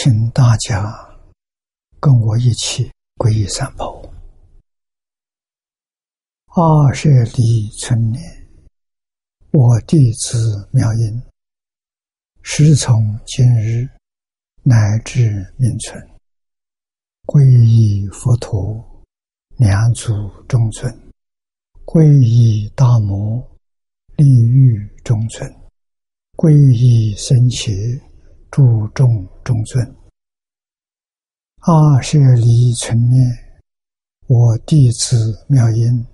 请大家跟我一起皈依三宝。二舍离春年，我弟子妙音。时从今日乃至命存，皈依佛陀，两祖中尊；皈依大摩，利欲中尊；皈依僧伽，注众中尊。阿舍离存念，我弟子妙音，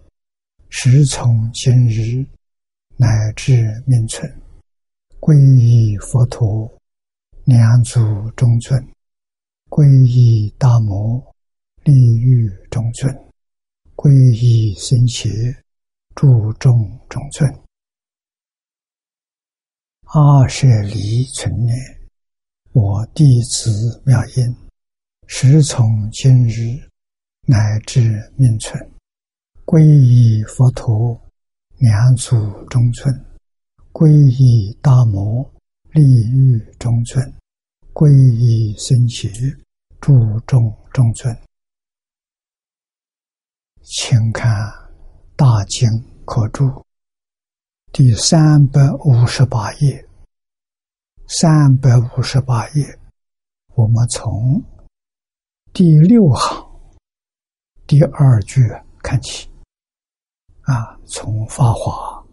时从今日乃至命存。皈依佛陀，两祖中尊；皈依大摩，利欲中尊；皈依僧伽，注众中尊。阿舍离存念，我弟子妙音，时从今日乃至命存，皈依佛陀，两祖中尊。皈依大摩，利欲中尊；皈依僧伽，注众中尊。请看《大经可注》第三百五十八页。三百五十八页，我们从第六行第二句看起。啊，从发华。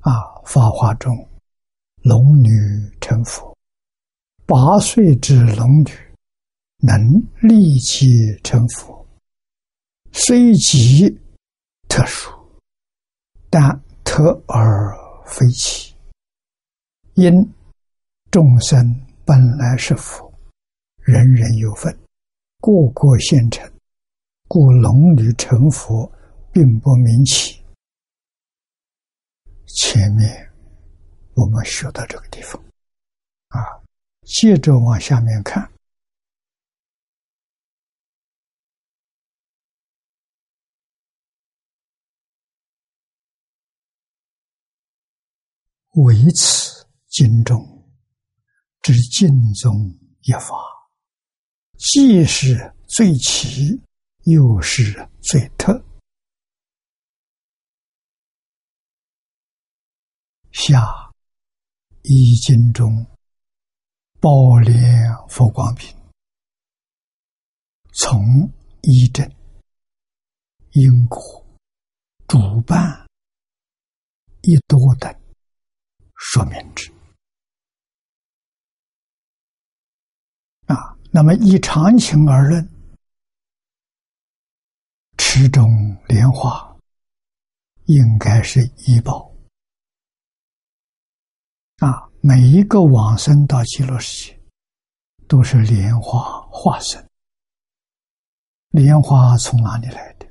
啊！法华中，龙女成佛，八岁之龙女能立即成佛，虽极特殊，但特而非奇。因众生本来是佛，人人有份，个个现成，故龙女成佛并不明奇。前面我们学到这个地方，啊，接着往下面看，为此经中之经中一法，既是最奇，又是最特。下一经中宝莲佛光品，从一正因果主办。一多等。说明之。啊。那么以常情而论，池中莲花应该是医宝。啊，每一个往生到极乐世界，都是莲花化身。莲花从哪里来的？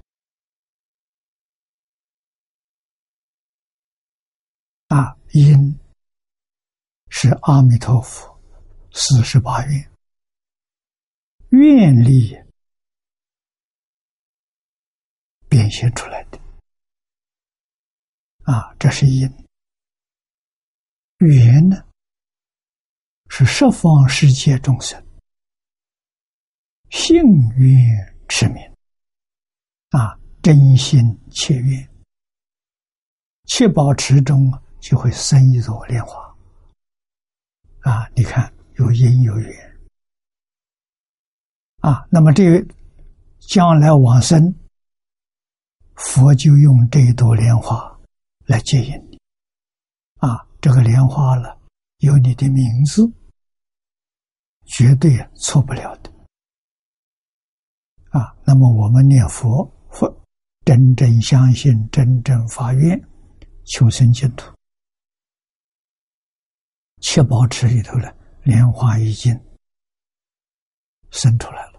啊，因是阿弥陀佛四十八愿愿力变现出来的。啊，这是因。缘呢，是十方世界众生幸愿持名啊，真心切愿，切保持中就会生一朵莲花啊！你看有因有缘啊，那么这个将来往生，佛就用这一朵莲花来接引你啊。这个莲花了，有你的名字，绝对错不了的。啊，那么我们念佛，佛真正相信，真正发愿，求生净土，七宝池里头的莲花已经生出来了。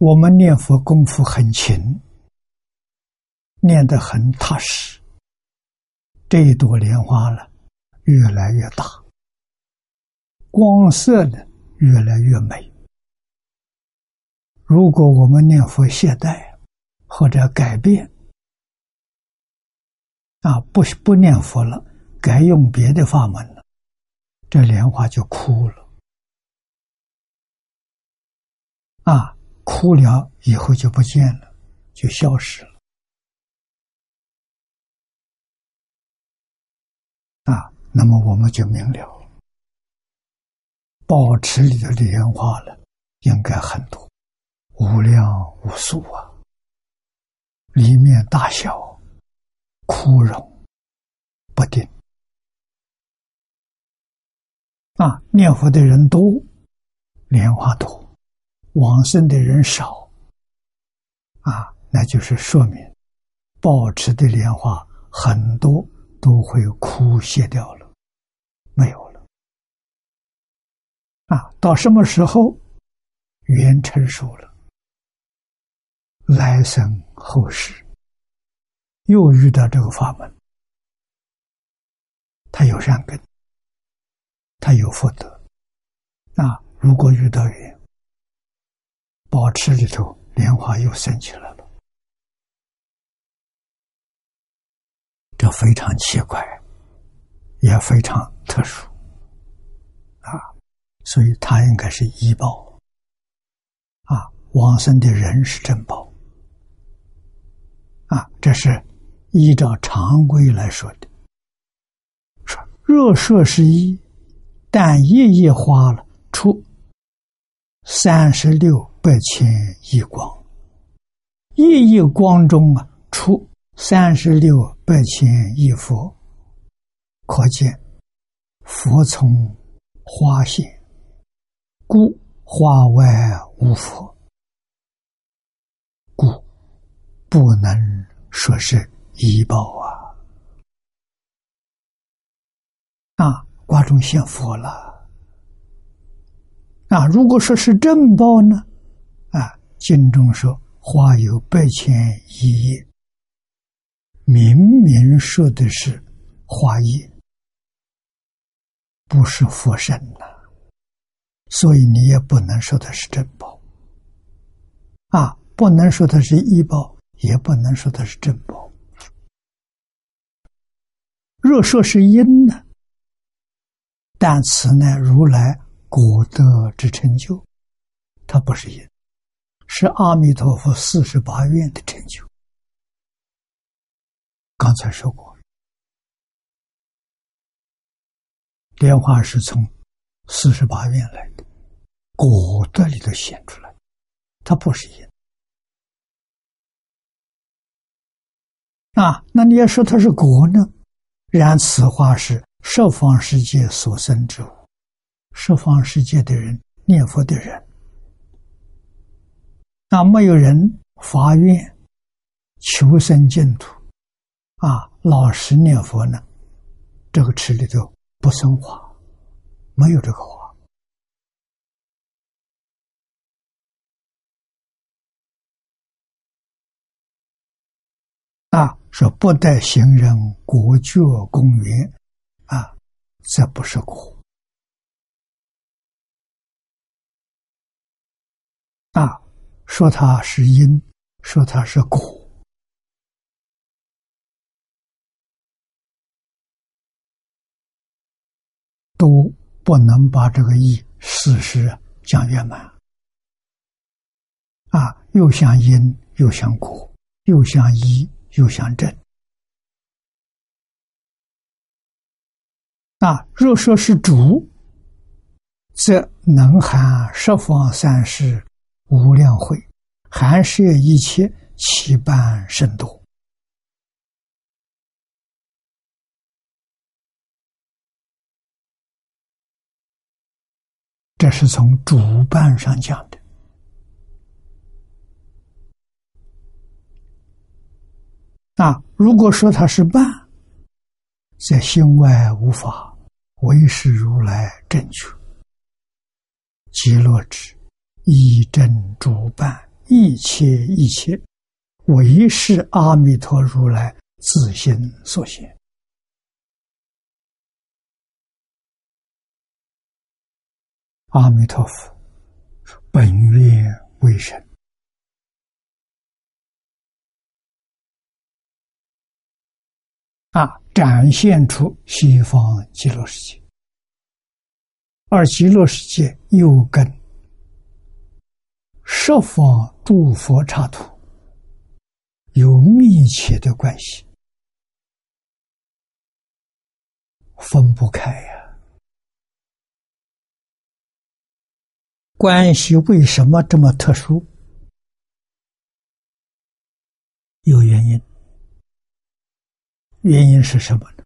我们念佛功夫很勤，念得很踏实。这一朵莲花呢，越来越大，光色呢越来越美。如果我们念佛懈怠或者改变，啊，不不念佛了，改用别的法门了，这莲花就枯了。啊，枯了以后就不见了，就消失了。啊，那么我们就明了，宝池里的莲花了，应该很多，无量无数啊，里面大小。枯荣不定啊！念佛的人多，莲花多；往生的人少啊，那就是说明保持的莲花很多都会枯谢掉了，没有了啊！到什么时候缘成熟了，来生后世。又遇到这个法门，他有善根，他有福德，啊！如果遇到缘，宝池里头莲花又升起来了，这非常奇怪，也非常特殊，啊！所以他应该是医宝，啊！往生的人是珍宝，啊！这是。依照常规来说的，说若说是一，但一亿花了出三十六百千亿光，一亿光中啊出三十六百千亿佛，可见佛从花现，故花外无佛，故不能说是。医报啊！啊，挂中现佛了。啊，如果说是正报呢？啊，经中说花有百千亿叶，明明说的是花叶，不是佛身呐。所以你也不能说它是正报。啊，不能说它是医报，也不能说它是正报。若说是因呢？但此乃如来果德之成就，它不是因，是阿弥陀佛四十八愿的成就。刚才说过，莲花是从四十八愿来的，果德里头显出来，它不是因。啊，那你要说它是果呢？然此话是十方世界所生之物，十方世界的人念佛的人，那没有人发愿求生净土，啊，老实念佛呢，这个池里头不生花，没有这个花，啊。说不得行人国觉公园，啊，这不是苦。啊，说它是因，说它是果，都不能把这个意事实讲圆满。啊，又像因，又像果，又像一。又像真啊！若说是主，则能含十方三世无量慧，含摄一切七般甚多。这是从主办上讲的。那如果说他是伴，在心外无法，唯是如来正觉，极乐之以真主办一切一切，唯是阿弥陀如来自心所现。阿弥陀佛，本愿为神。啊，展现出西方极乐世界，而极乐世界又跟十方诸佛刹土有密切的关系，分不开呀。关系为什么这么特殊？有原因。原因是什么呢？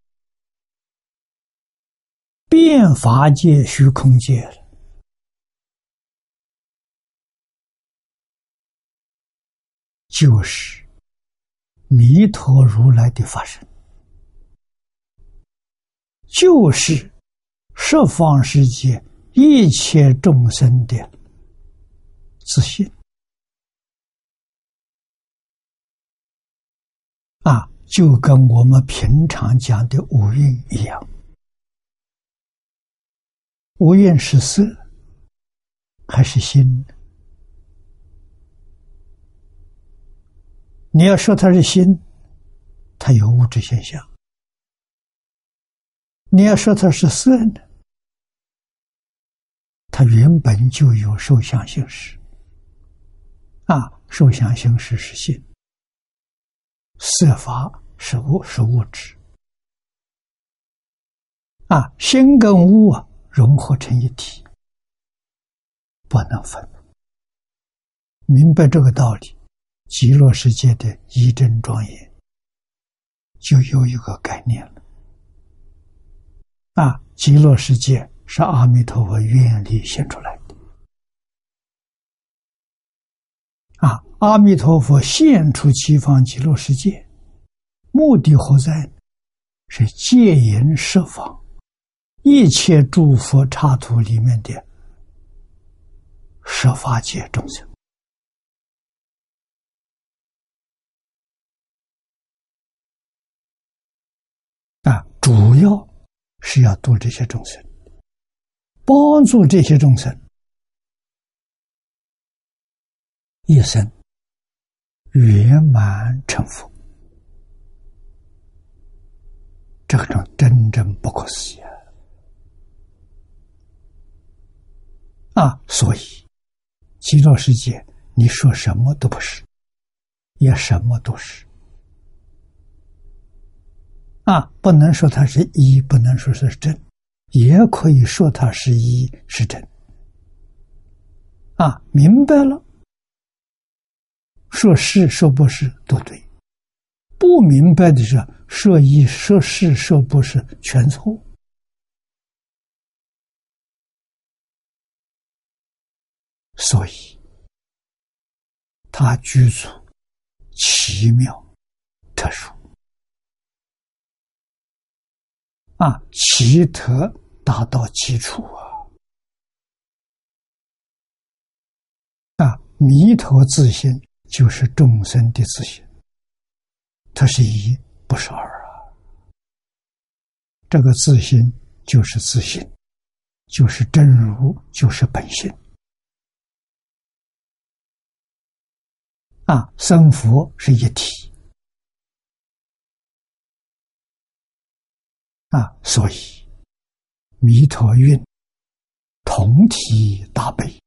变法界、虚空界了，就是弥陀如来的法身，就是十方世界。一切众生的自信啊，就跟我们平常讲的五蕴一样。五蕴是色还是心？你要说它是心，它有物质现象；你要说它是色呢？它原本就有受想行识，啊，受想行识是心，色法是物是物质，啊，心跟物啊融合成一体，不能分。明白这个道理，极乐世界的一真庄严就有一个概念了，啊，极乐世界。是阿弥陀佛愿力现出来的啊！阿弥陀佛现出西方极乐世界，目的何在？是戒淫十方一切诸佛刹土里面的十法界众生啊，主要是要度这些众生。帮助这些众生一生圆满成佛，这种真正不可思议啊！所以极乐世界，你说什么都不是，也什么都是啊！不能说它是一，不能说是真。也可以说它是一是真，啊，明白了，说是说不是都对，不明白的是说一说是说不是全错，所以他居住奇妙特殊啊，奇特。达到基础啊！啊，弥陀自信就是众生的自信，它是一，不是二啊。这个自信就是自信，就是真如，就是本性。啊，生佛是一体啊，所以。弥陀运同体大悲，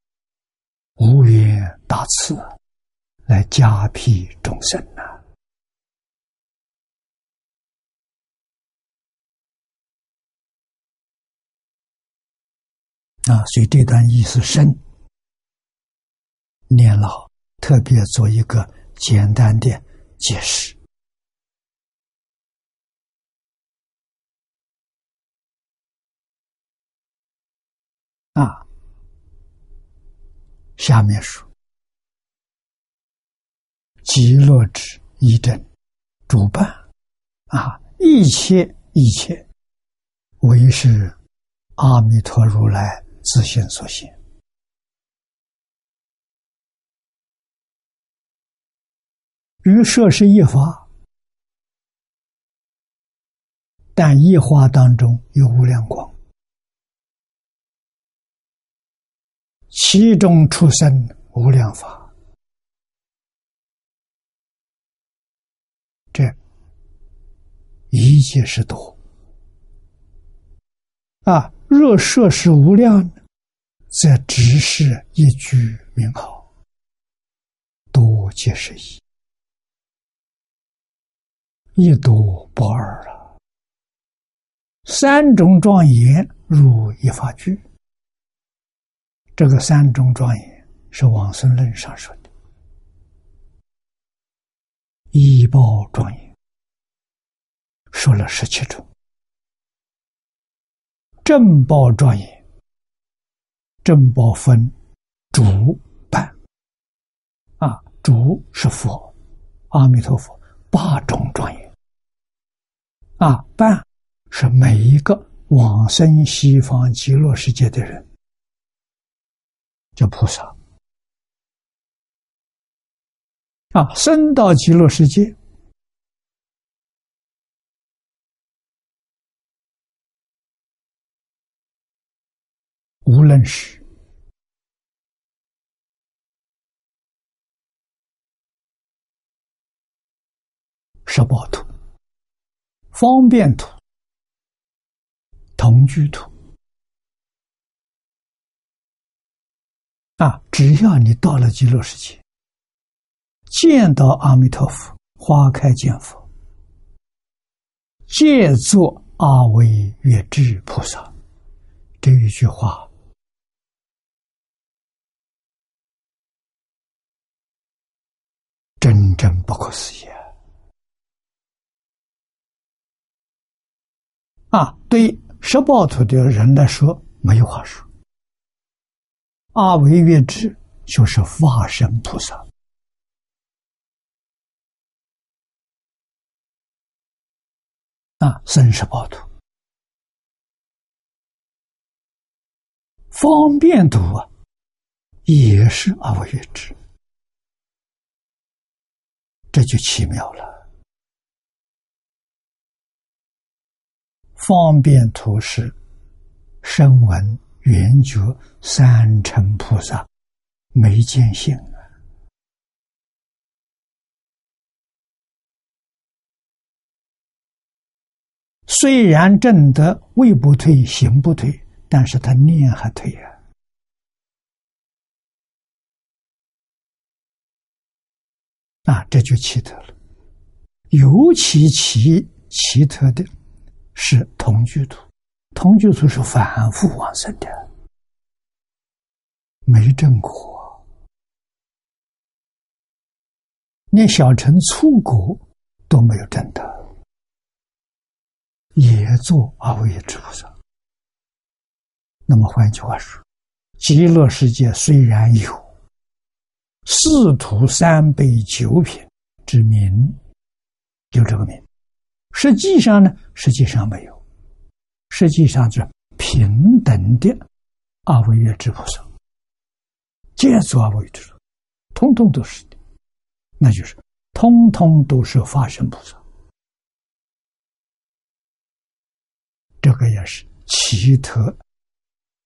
无缘大慈，来加庇众生呐！啊，所以这段意思深，念老特别做一个简单的解释。啊，下面说，极乐之一真主办啊，一切一切，唯是阿弥陀如来自性所现。于设是一法，但一花当中有无量光。其中出生无量法，这一切是多啊！若说是无量，则只是一句名号，多即是一，一多不二了。三种庄严如一法句。这个三种庄严是往生论上说的，一报庄严说了十七种，正报庄严，正报分主半，啊，主是佛，阿弥陀佛八种庄严，啊，半是每一个往生西方极乐世界的人。叫菩萨。啊，生到极乐世界，无论是。十报图、方便图、同居图。啊！只要你到了极乐世界，见到阿弥陀佛，花开见佛，借作阿惟越智菩萨，这一句话真正不可思议啊！对十报土的人来说，没有话说。阿惟越智就是化身菩萨啊，生十报图，方便图啊，也是阿惟越智，这就奇妙了。方便图是声闻。圆觉三乘菩萨没见性啊！虽然正得位不退，行不退，但是他念还退啊！啊，这就奇特了。尤其奇奇特的是同居图。同居处是反复往生的，没正果，连小乘粗果都没有证得，也做阿惟越菩萨。那么换句话说，极乐世界虽然有四土三杯九品之名，有这个名，实际上呢，实际上没有。实际上是平等的阿惟越之菩萨，皆作阿惟之菩萨，通通都是的，那就是通通都是化身菩萨，这个也是奇特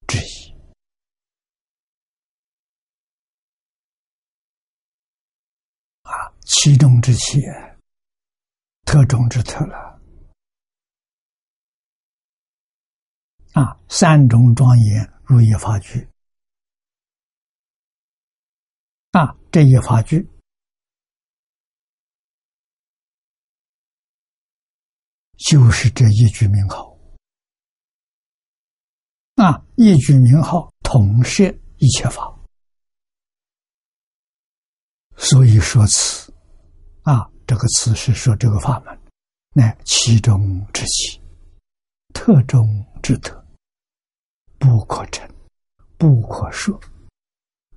之一。啊，其中之奇，特中之特了。啊，三种庄严如一法具。啊，这一法具就是这一句名号。啊，一句名号统摄一切法，所以说此啊，这个词是说这个法门，乃其中之奇，特中之特。不可成，不可说，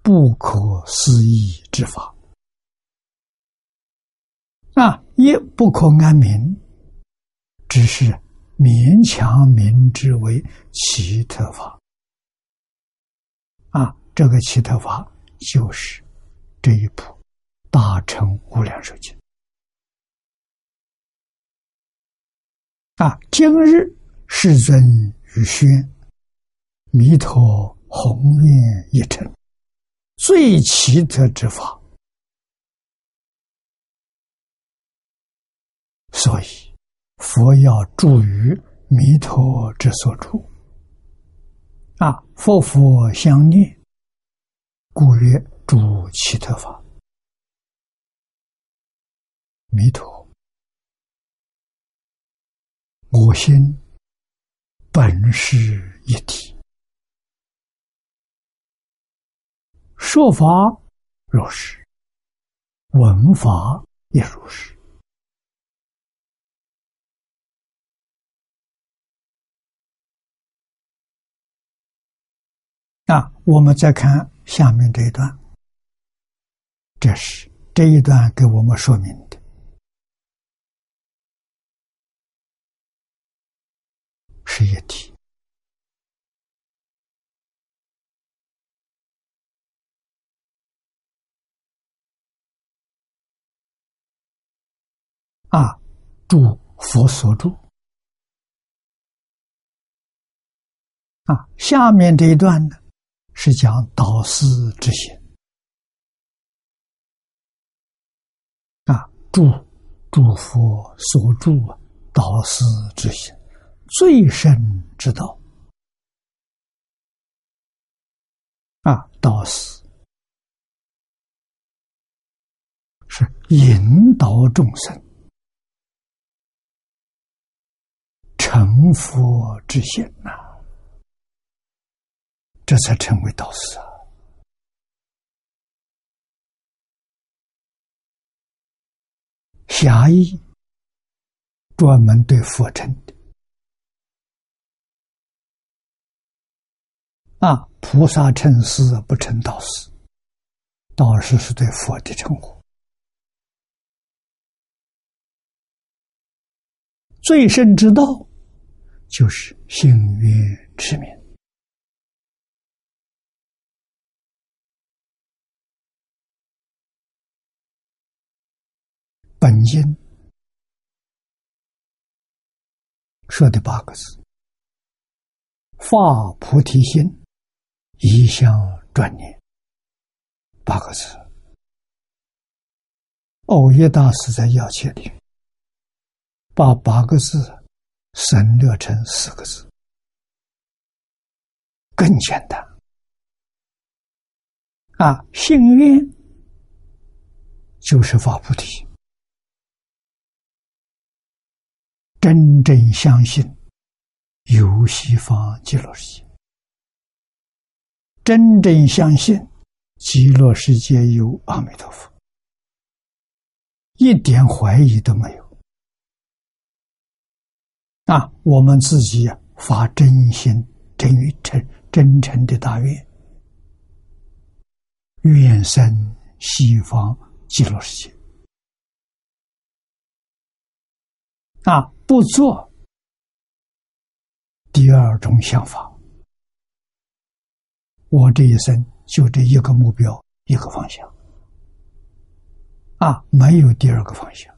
不可思议之法啊！也不可安民，只是勉强民之为奇特法啊！这个奇特法就是这一部《大乘无量寿经》啊！今日世尊与宣。弥陀宏愿一成，最奇特之法。所以，佛要住于弥陀之所住。啊，佛佛相念，故曰诸奇特法。弥陀，我心本是一体，说法如是，文法也如是。那，我们再看下面这一段，这是这一段给我们说明的，是一体。啊，住佛所住。啊，下面这一段呢？是讲导师之心啊，祝祝佛所祝啊，导师之心最深之道啊，导师是引导众生成佛之心呐。这才成为导师啊！狭义专门对佛称的啊，菩萨称师不称导师，导师是对佛的称呼。最深之道就是心愿持名。本经说的八个字：“发菩提心，一向专念。”八个字。欧耶大师在要切里把八个字省略成四个字，更简单。啊，心愿就是发菩提。真正相信有西方极乐世界，真正相信极乐世界有阿弥陀佛，一点怀疑都没有。啊，我们自己发真心、真诚、真诚的大愿，愿生西方极乐世界。啊。不做第二种想法，我这一生就这一个目标，一个方向，啊，没有第二个方向，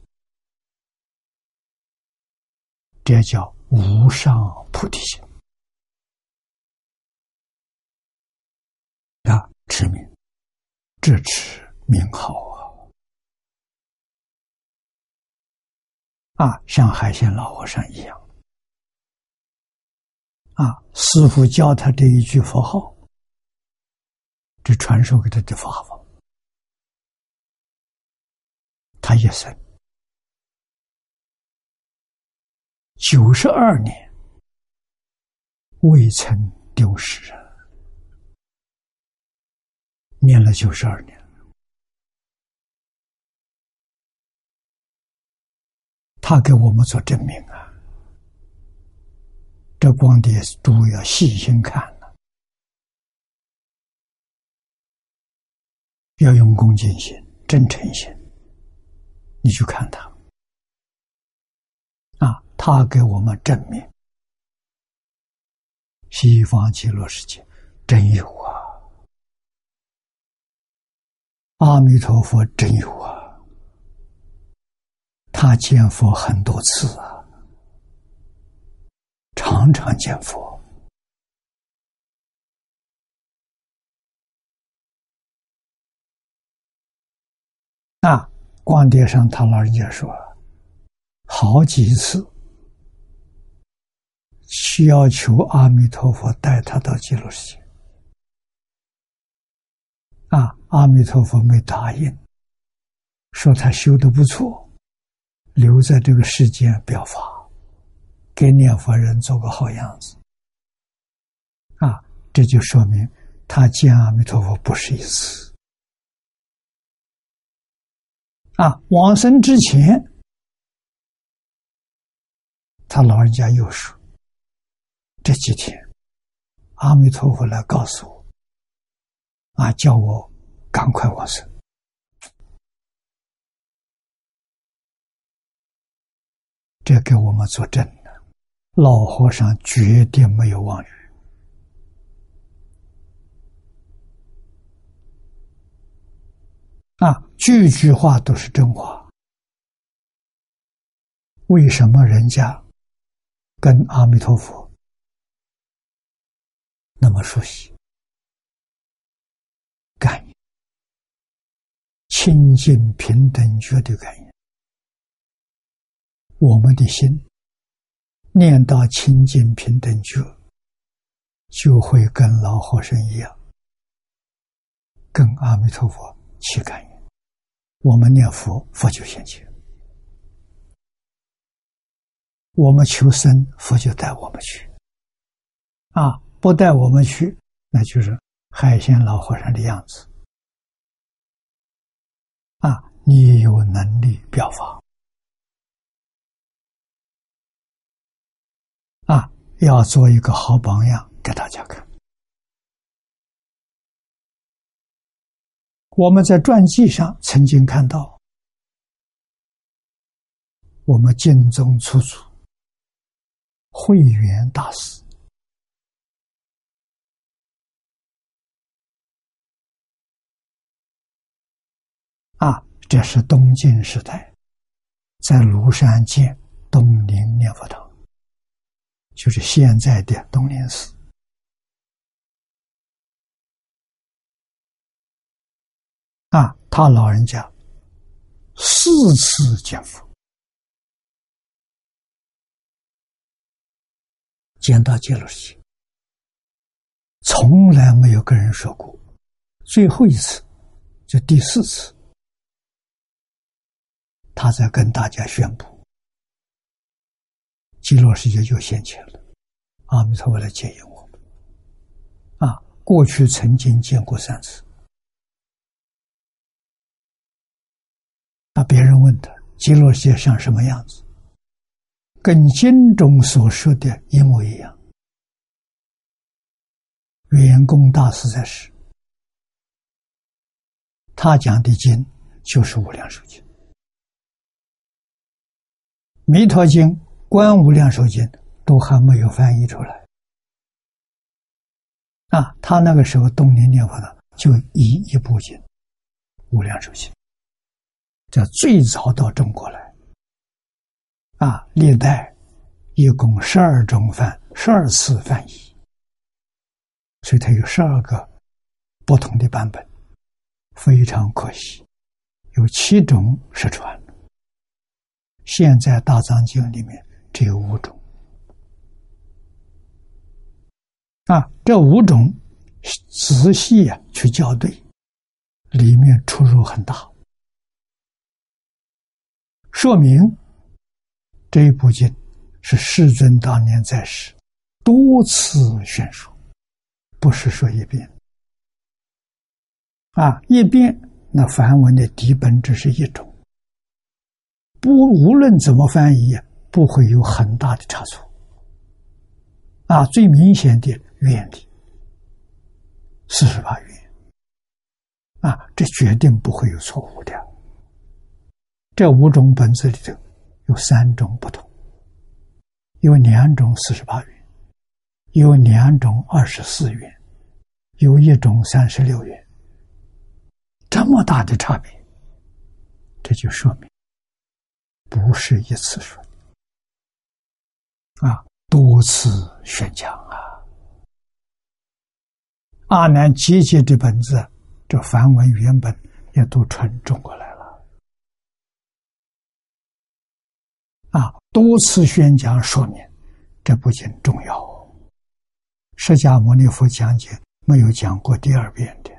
这叫无上菩提心啊！持名，这持名号。啊，啊像海鲜老和尚一样，啊，师傅教他这一句佛号，这传授给他的法法，他一生九十二年未曾丢失啊，念了九十二年。他给我们做证明啊！这光碟诸位要细心看了，要用恭敬心、真诚心，你去看他！他给我们证明。西方极乐世界真有啊。阿弥陀佛真有啊。他见佛很多次啊。常常见佛。那光碟上他老人家说好几次需要求阿弥陀佛带他到极乐世界，啊，阿弥陀佛没答应，说他修的不错，留在这个世间表法，给念佛人做个好样子，啊，这就说明他见阿弥陀佛不是一次。啊，往生之前，他老人家又说：“这几天，阿弥陀佛来告诉我，啊，叫我赶快往生。”这给我们作证的，老和尚绝对没有妄语。啊，句句话都是真话。为什么人家跟阿弥陀佛那么熟悉？感应清净平等绝对感应，我们的心念到清净平等觉，就会跟老和尚一样，跟阿弥陀佛起感应。我们念佛，佛就现前；我们求生，佛就带我们去。啊，不带我们去，那就是海鲜老和尚的样子。啊，你有能力表法，啊，要做一个好榜样给大家看。我们在传记上曾经看到，我们敬宗出祖慧远大师啊，这是东晋时代在庐山建东林念佛堂，就是现在的东林寺。啊，他老人家四次见佛，见到极乐世界，从来没有跟人说过。最后一次，就第四次，他在跟大家宣布，极乐世界就现前了。阿弥陀佛来接引我们。啊，过去曾经见过三次。那别人问他极乐世界像什么样子？跟经中所说的一模一样。圆公大师在世，他讲的经就是《无量寿经》，《弥陀经》《观无量寿经》都还没有翻译出来。啊，他那个时候东林念佛的就一一部经《无量寿经》。这最早到中国来，啊，历代一共十二种翻，十二次翻译，所以它有十二个不同的版本，非常可惜，有七种失传现在大藏经里面只有五种，啊，这五种仔细啊去校对，里面出入很大。说明这一部经是世尊当年在世多次宣说，不是说一遍。啊，一遍那梵文的底本只是一种，不无论怎么翻译，不会有很大的差错。啊，最明显的原理四十八愿，啊，这决定不会有错误的。这五种本子里头有三种不同，有两种四十八元，有两种二十四元，有一种三十六元，这么大的差别，这就说明不是一次说的啊，多次宣讲啊。阿难集结这本子，这梵文原本也都传中国来了啊。多次宣讲说明，这不仅重要。释迦牟尼佛讲解没有讲过第二遍的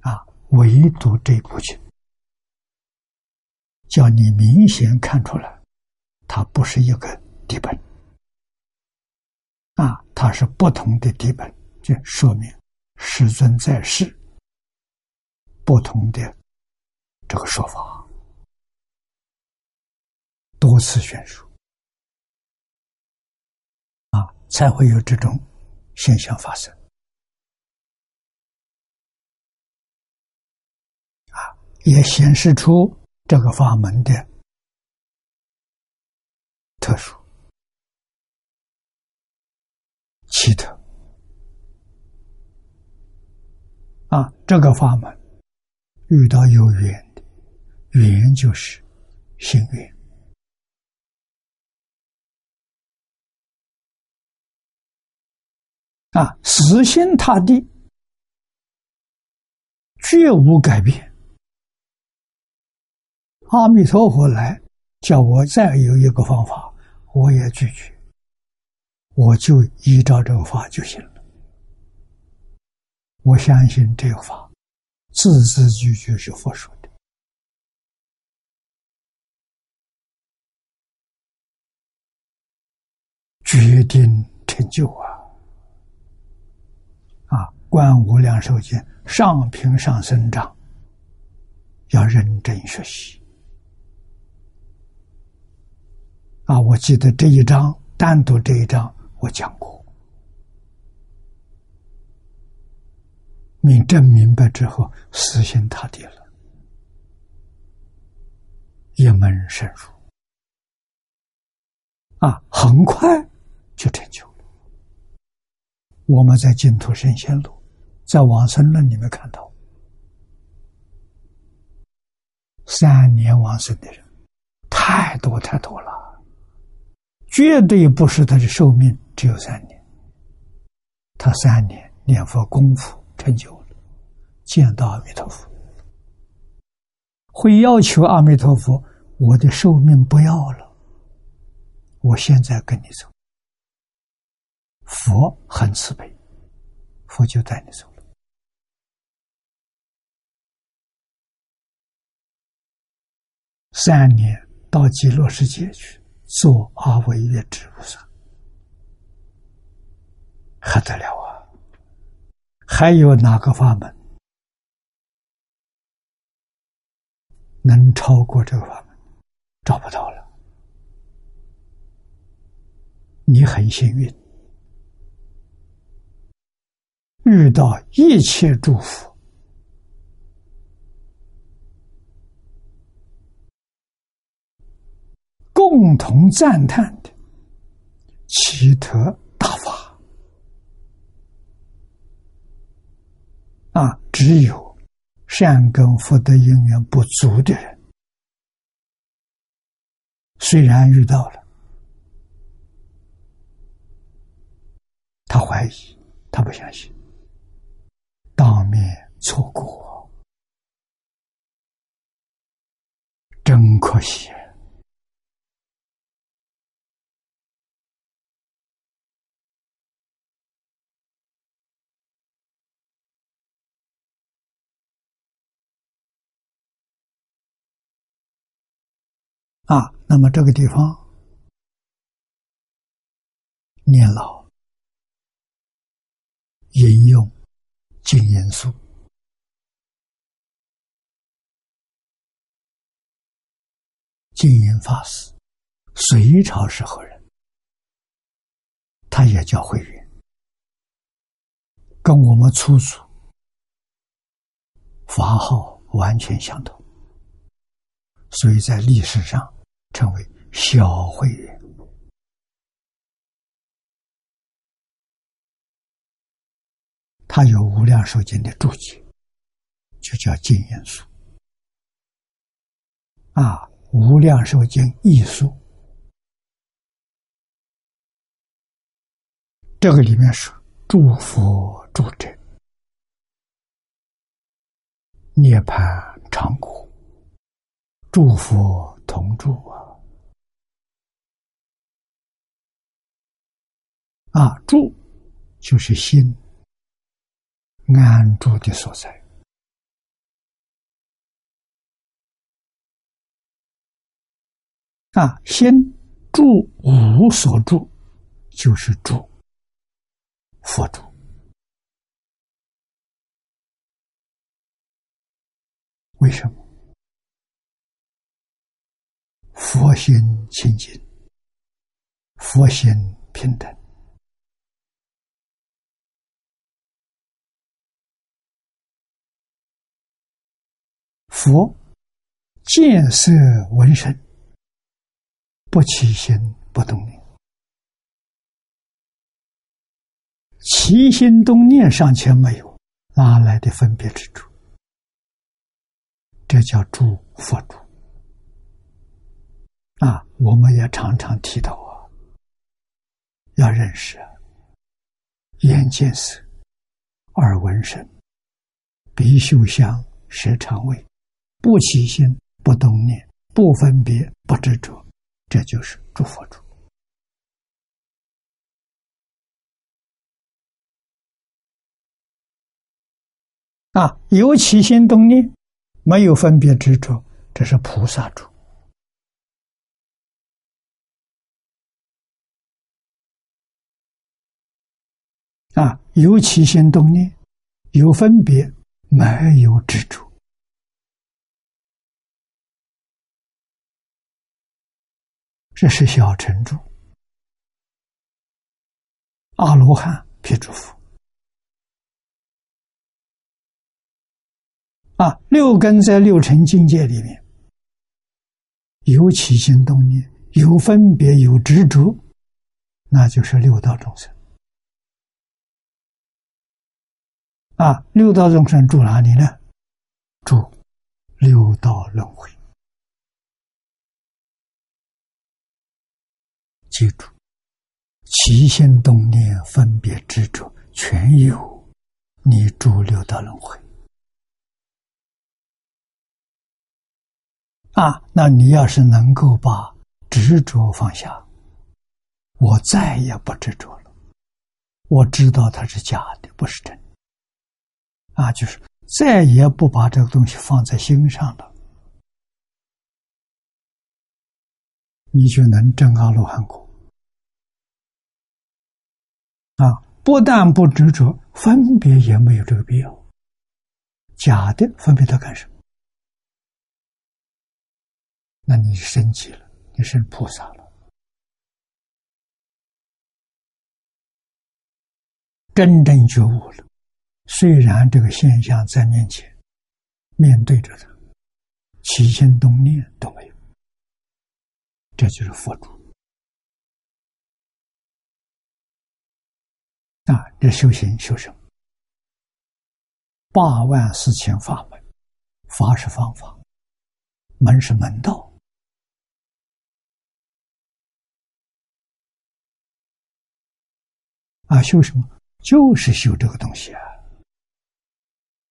啊，唯独这部经。叫你明显看出来，它不是一个底本，啊，它是不同的底本，就说明师尊在世不同的这个说法，多次宣说。才会有这种现象发生。啊，也显示出这个法门的特殊、奇特啊。这个法门遇到有缘的，缘就是幸运。啊，死心塌地，绝无改变。阿弥陀佛来叫我再有一个方法，我也拒绝，我就依照这个法就行了。我相信这个法字字句句是佛说的，决定成就啊！啊观无量寿经上品上生长，要认真学习。啊，我记得这一章单独这一章我讲过，明正明白之后，死心塌地了，一门深入，啊，很快就成就了。我们在净土圣贤录。在往生论里面看到，三年往生的人太多太多了，绝对不是他的寿命只有三年。他三年念佛功夫成就了，见到阿弥陀佛，会要求阿弥陀佛：“我的寿命不要了，我现在跟你走。”佛很慈悲，佛就带你走。三年到极乐世界去做阿惟越之菩萨，还得了啊！还有哪个法门能超过这个法门？找不到了。你很幸运，遇到一切祝福。共同赞叹的奇特大法啊！只有善根福德因缘不足的人，虽然遇到了，他怀疑，他不相信，当面错过，真可惜。那么这个地方念老引用净言书，净言法师，隋朝是何人？他也叫慧远，跟我们初祖法号完全相同，所以在历史上。称为小会员，他有无量寿经的注解，就叫净言书。啊，无量寿经一书，这个里面是祝福助者，涅槃长苦，祝福同住啊。啊，住就是心安住的所在。啊，心住无所住，就是住佛住。为什么？佛心清净，佛心平等。佛见色闻声，不起心不动念，起心动念尚且没有，哪来的分别之处？这叫诸佛主啊！我们也常常提到啊，要认识眼见色，耳闻声，鼻嗅香，舌尝味，不起心，不动念，不分别，不执着，这就是诸佛主啊！有起心动念。没有分别执着，这是菩萨主啊！有起心动念，有分别，没有执着，这是小乘主。阿罗汉辟诸佛。啊，六根在六尘境界里面，有起心动念，有分别，有执着，那就是六道众生。啊，六道众生住哪里呢？住六道轮回。记住，起心动念、分别执着，全有你主六道轮回。啊，那你要是能够把执着放下，我再也不执着了。我知道它是假的，不是真。啊，就是再也不把这个东西放在心上了，你就能证阿罗汉果。啊，不但不执着，分别也没有这个必要。假的分别它干什么？那你升级了，你是菩萨了，真正觉悟了。虽然这个现象在面前，面对着他，起心动念都没有，这就是佛主啊！这修行修什么？八万四千法门，法是方法，门是门道。啊，修什么？就是修这个东西啊！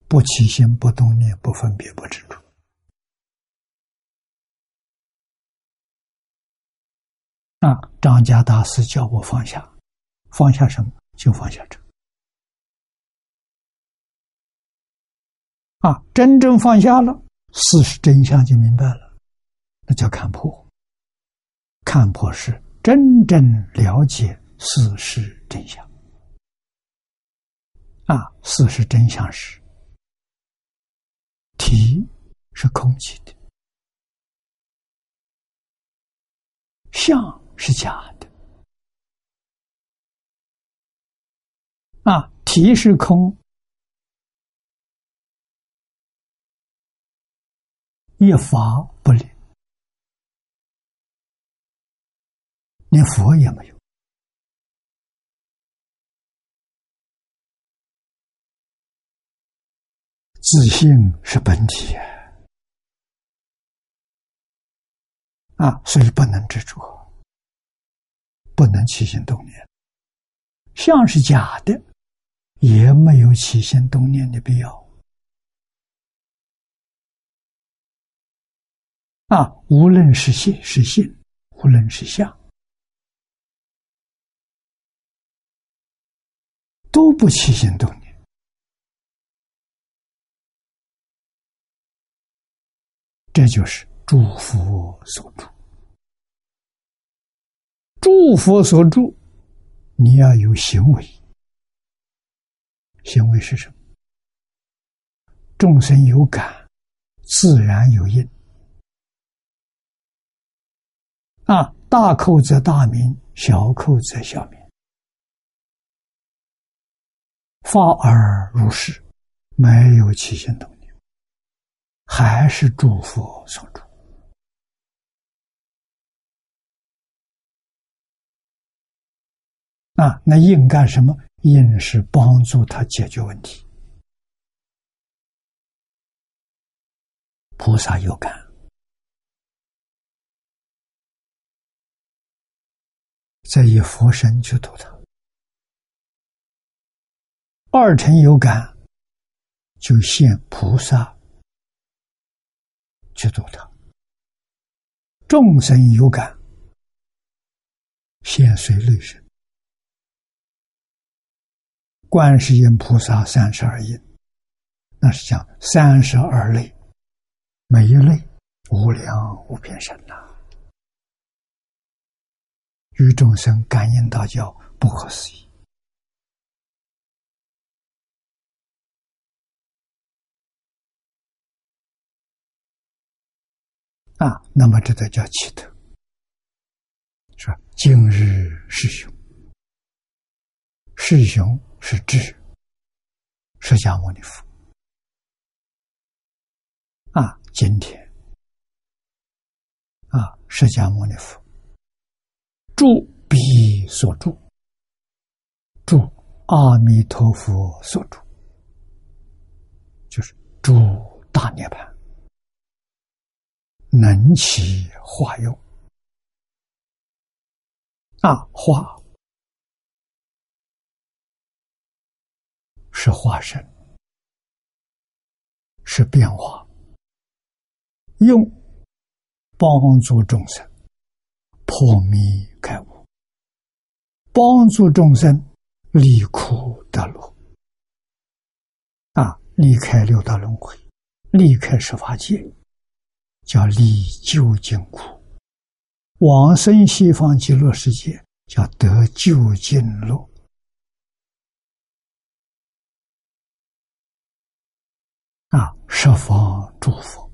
不起心，不动念，不分别，不执着。啊，张家大师叫我放下，放下什么？就放下这。啊，真正放下了，事实真相就明白了，那叫看破。看破是真正了解事实真相。啊，事实真相是，体是空气的，相是假的。啊，体是空，一法不立，连佛也没有。自信是本体啊，所以不能执着，不能起心动念。相是假的，也没有起心动念的必要啊。无论是信是信，无论是相，都不起心动念，这就是诸佛所住。诸佛所住，你要有行为。行为是什么？众生有感，自然有应。啊，大口则大名，小口则小名。发而如是，没有起心动念，还是诸佛所住。啊，那应干什么？应是帮助他解决问题。菩萨有感，再以佛身去度他。二乘有感，就现菩萨去度他；众生有感，现随类身。观世音菩萨三十二应，那是讲三十二类，每一类无量无边身呐，与众生感应道交，不可思议。啊，那么这才叫奇特，是吧？今日师兄，是雄是智，释迦牟尼佛。啊，今天，啊，释迦牟尼佛住彼所住，住阿弥陀佛所住，就是住大涅盘。能起化用啊，化是化身，是变化，用帮助众生破迷开悟，帮助众生离苦得乐啊，离开六道轮回，离开十法界。叫离究竟苦，往生西方极乐世界叫得究竟乐。啊，十方诸佛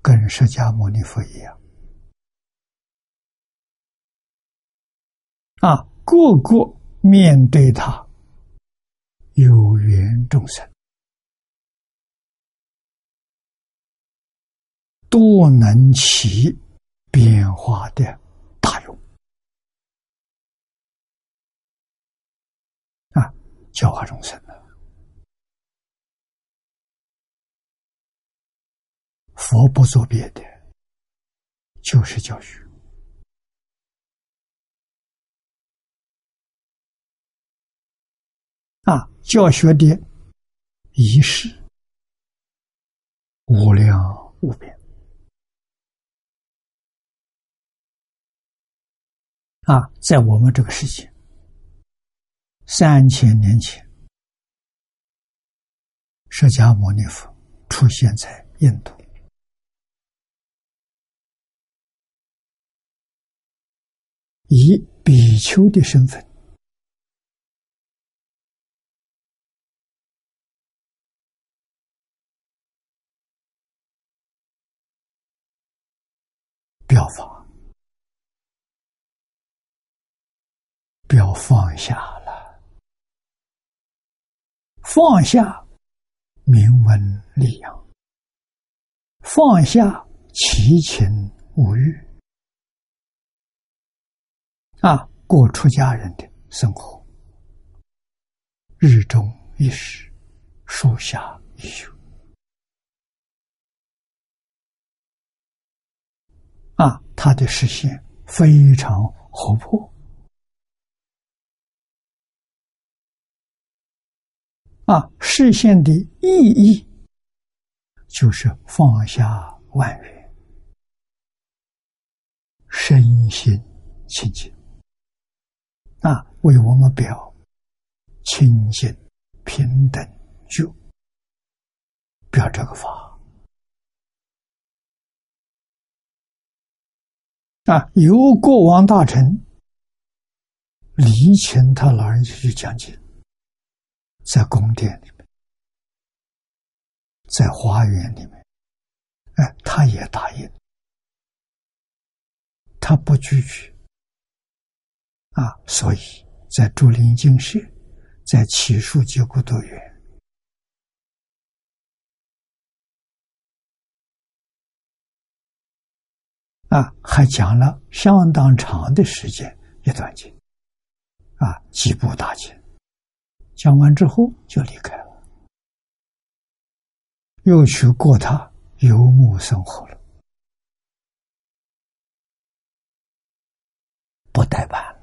跟释迦牟尼佛一样，啊，个个面对他有缘众生。多能起变化的大用啊，教化众生佛不做别的，就是教育啊，教学的仪式无量无边。啊，在我们这个世界，三千年前，释迦牟尼佛出现在印度，以比丘的身份表法。表放下了，放下名闻利养，放下七情五欲，啊，过出家人的生活，日中一时，树下一宿，啊，他的视线非常活泼。啊，视线的意义就是放下万缘，身心清净。啊，为我们表清净平等就，表这个法。啊！由国王大臣李请他老人家去讲解，在宫殿里面，在花园里面，哎，他也答应，他不拒绝。啊，所以在竹林精舍。在起树结果多远啊？还讲了相当长的时间一段经啊，几部大经。讲完之后就离开了，又去过他游牧生活了，不怠慢。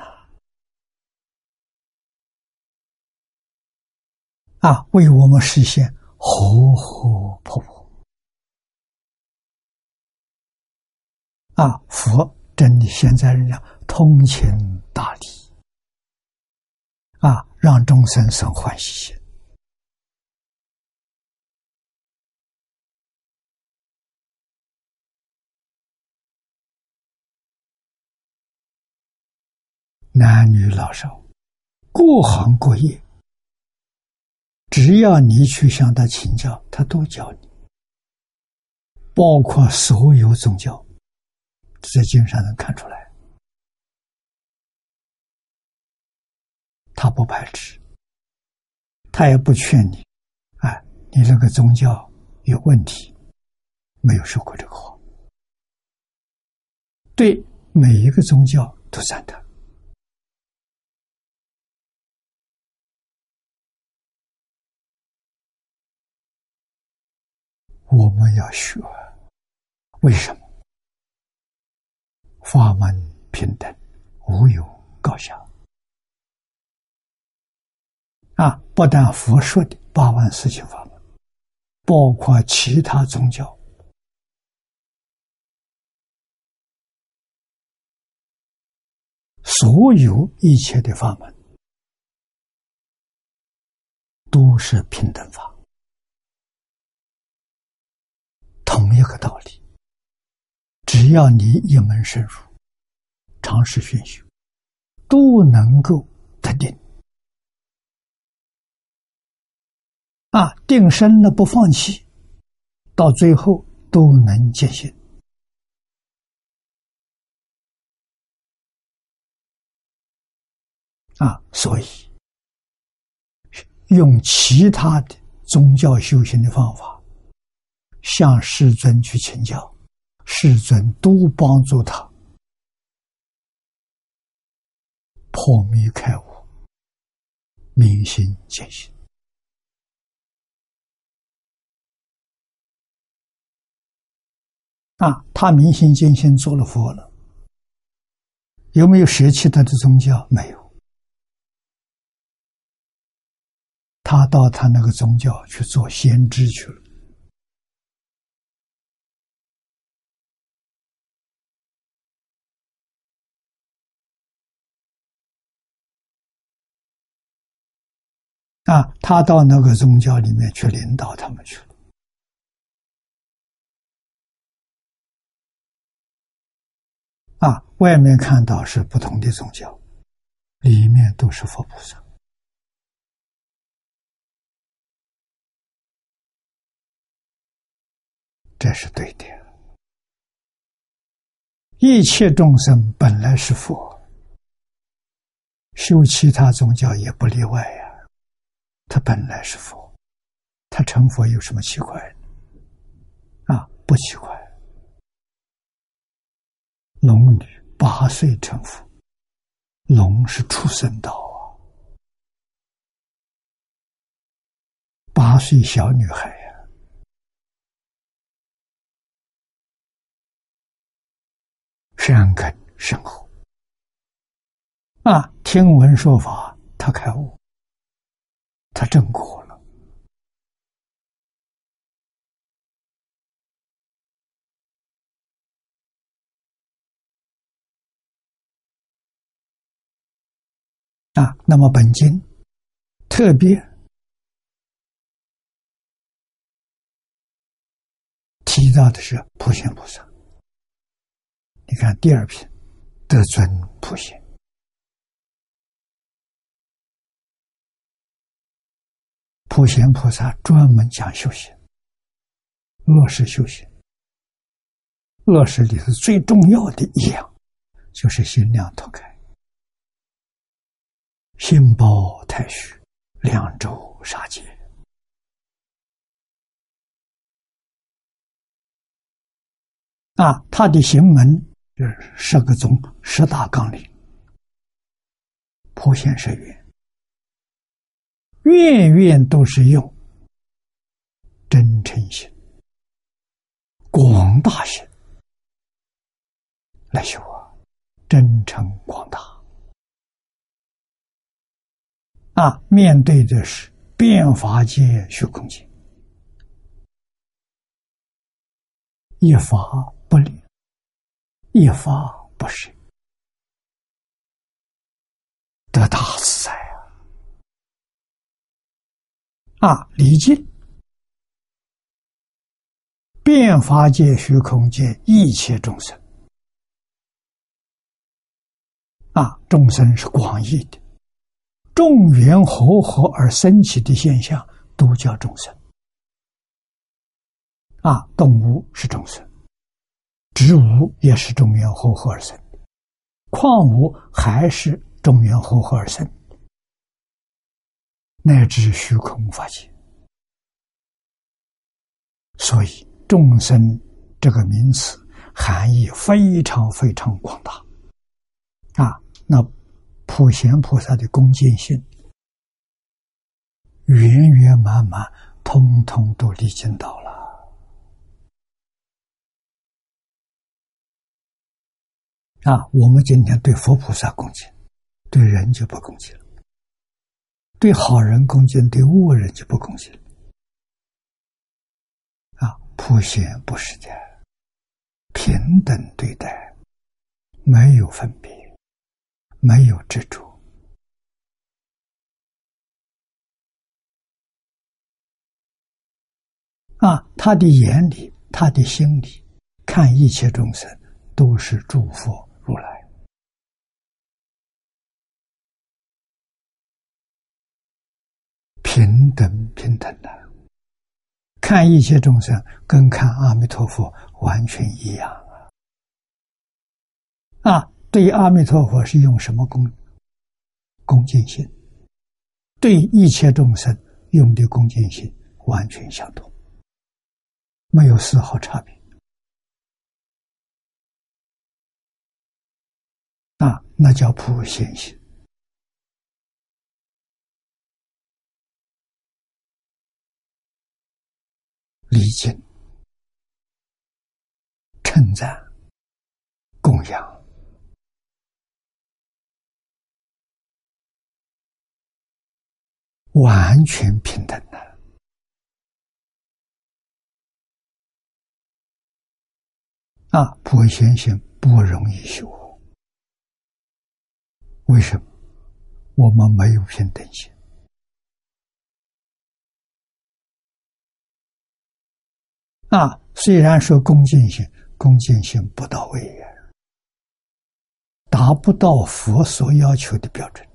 啊，为我们实现活活泼泼。啊，佛真的现在人家通情达理，啊，让众生生欢喜心。男女老少，各行各业。只要你去向他请教，他都教你，包括所有宗教，在经上能看出来，他不排斥，他也不劝你，哎，你这个宗教有问题，没有说过这个话，对每一个宗教都赞叹。我们要学，为什么？法门平等，无有高下。啊，不但佛说的八万四千法门，包括其他宗教，所有一切的法门，都是平等法。同一个道理，只要你一门深入，尝试熏修，都能够得定。啊，定身了不放弃，到最后都能见性。啊，所以用其他的宗教修行的方法。向世尊去请教，世尊都帮助他破迷开悟、明心见性。啊，他明心见性做了佛了，有没有舍弃他的宗教？没有，他到他那个宗教去做先知去了。啊，他到那个宗教里面去领导他们去了。啊，外面看到是不同的宗教，里面都是佛菩萨，这是对的。一切众生本来是佛，修其他宗教也不例外呀。他本来是佛，他成佛有什么奇怪？啊，不奇怪。龙女八岁成佛，龙是畜生道啊，八岁小女孩呀，善根深厚啊，听闻说法，他开悟。他正果了啊！那么本经特特别提到的是普贤菩萨。你看第二篇，得尊普贤。普贤菩萨专门讲修行，落实修行。落实里头最重要的一样，就是心量拓开，心包太虚，两周杀戒。啊，他的行门是十个宗、十大纲领，普贤十愿，愿愿都是用真诚心、广大心。来修啊，真诚广大啊！面对的是变法界虚空界，一法不立，一法不实，得大自在啊！离境变法界虚空界一切众生。啊，众生是广义的，众缘和合而生起的现象都叫众生。啊，动物是众生，植物也是众缘和合而生，矿物还是众缘和合而生，乃至虚空法界。所以，众生这个名词含义非常非常广大。啊。那普贤菩萨的恭敬心，圆圆满满，通通都历经到了。啊，我们今天对佛菩萨恭敬，对人就不恭敬了；对好人恭敬，对恶人就不恭敬。啊，普贤不是的，平等对待，没有分别。没有执着啊！他的眼里，他的心里，看一切众生都是诸佛如来，平等平等的，看一切众生跟看阿弥陀佛完全一样啊！啊！对阿弥陀佛是用什么恭恭敬心？对一切众生用的恭敬心完全相同，没有丝毫差别。啊，那叫普贤心，礼敬、称赞、供养。完全平等的啊！普贤行不容易修，为什么？我们没有平等心啊！虽然说恭敬心，恭敬心不到位呀，达不到佛所要求的标准。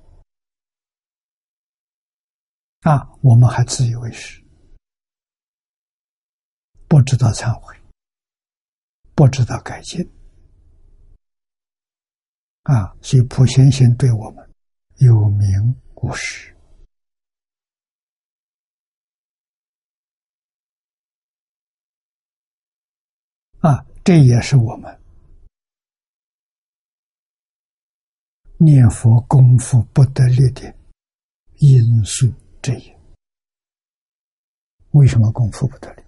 啊，我们还自以为是，不知道忏悔，不知道改进，啊，所以普贤行对我们有名无实，啊，这也是我们念佛功夫不得力的因素。之一为什么功夫不得力？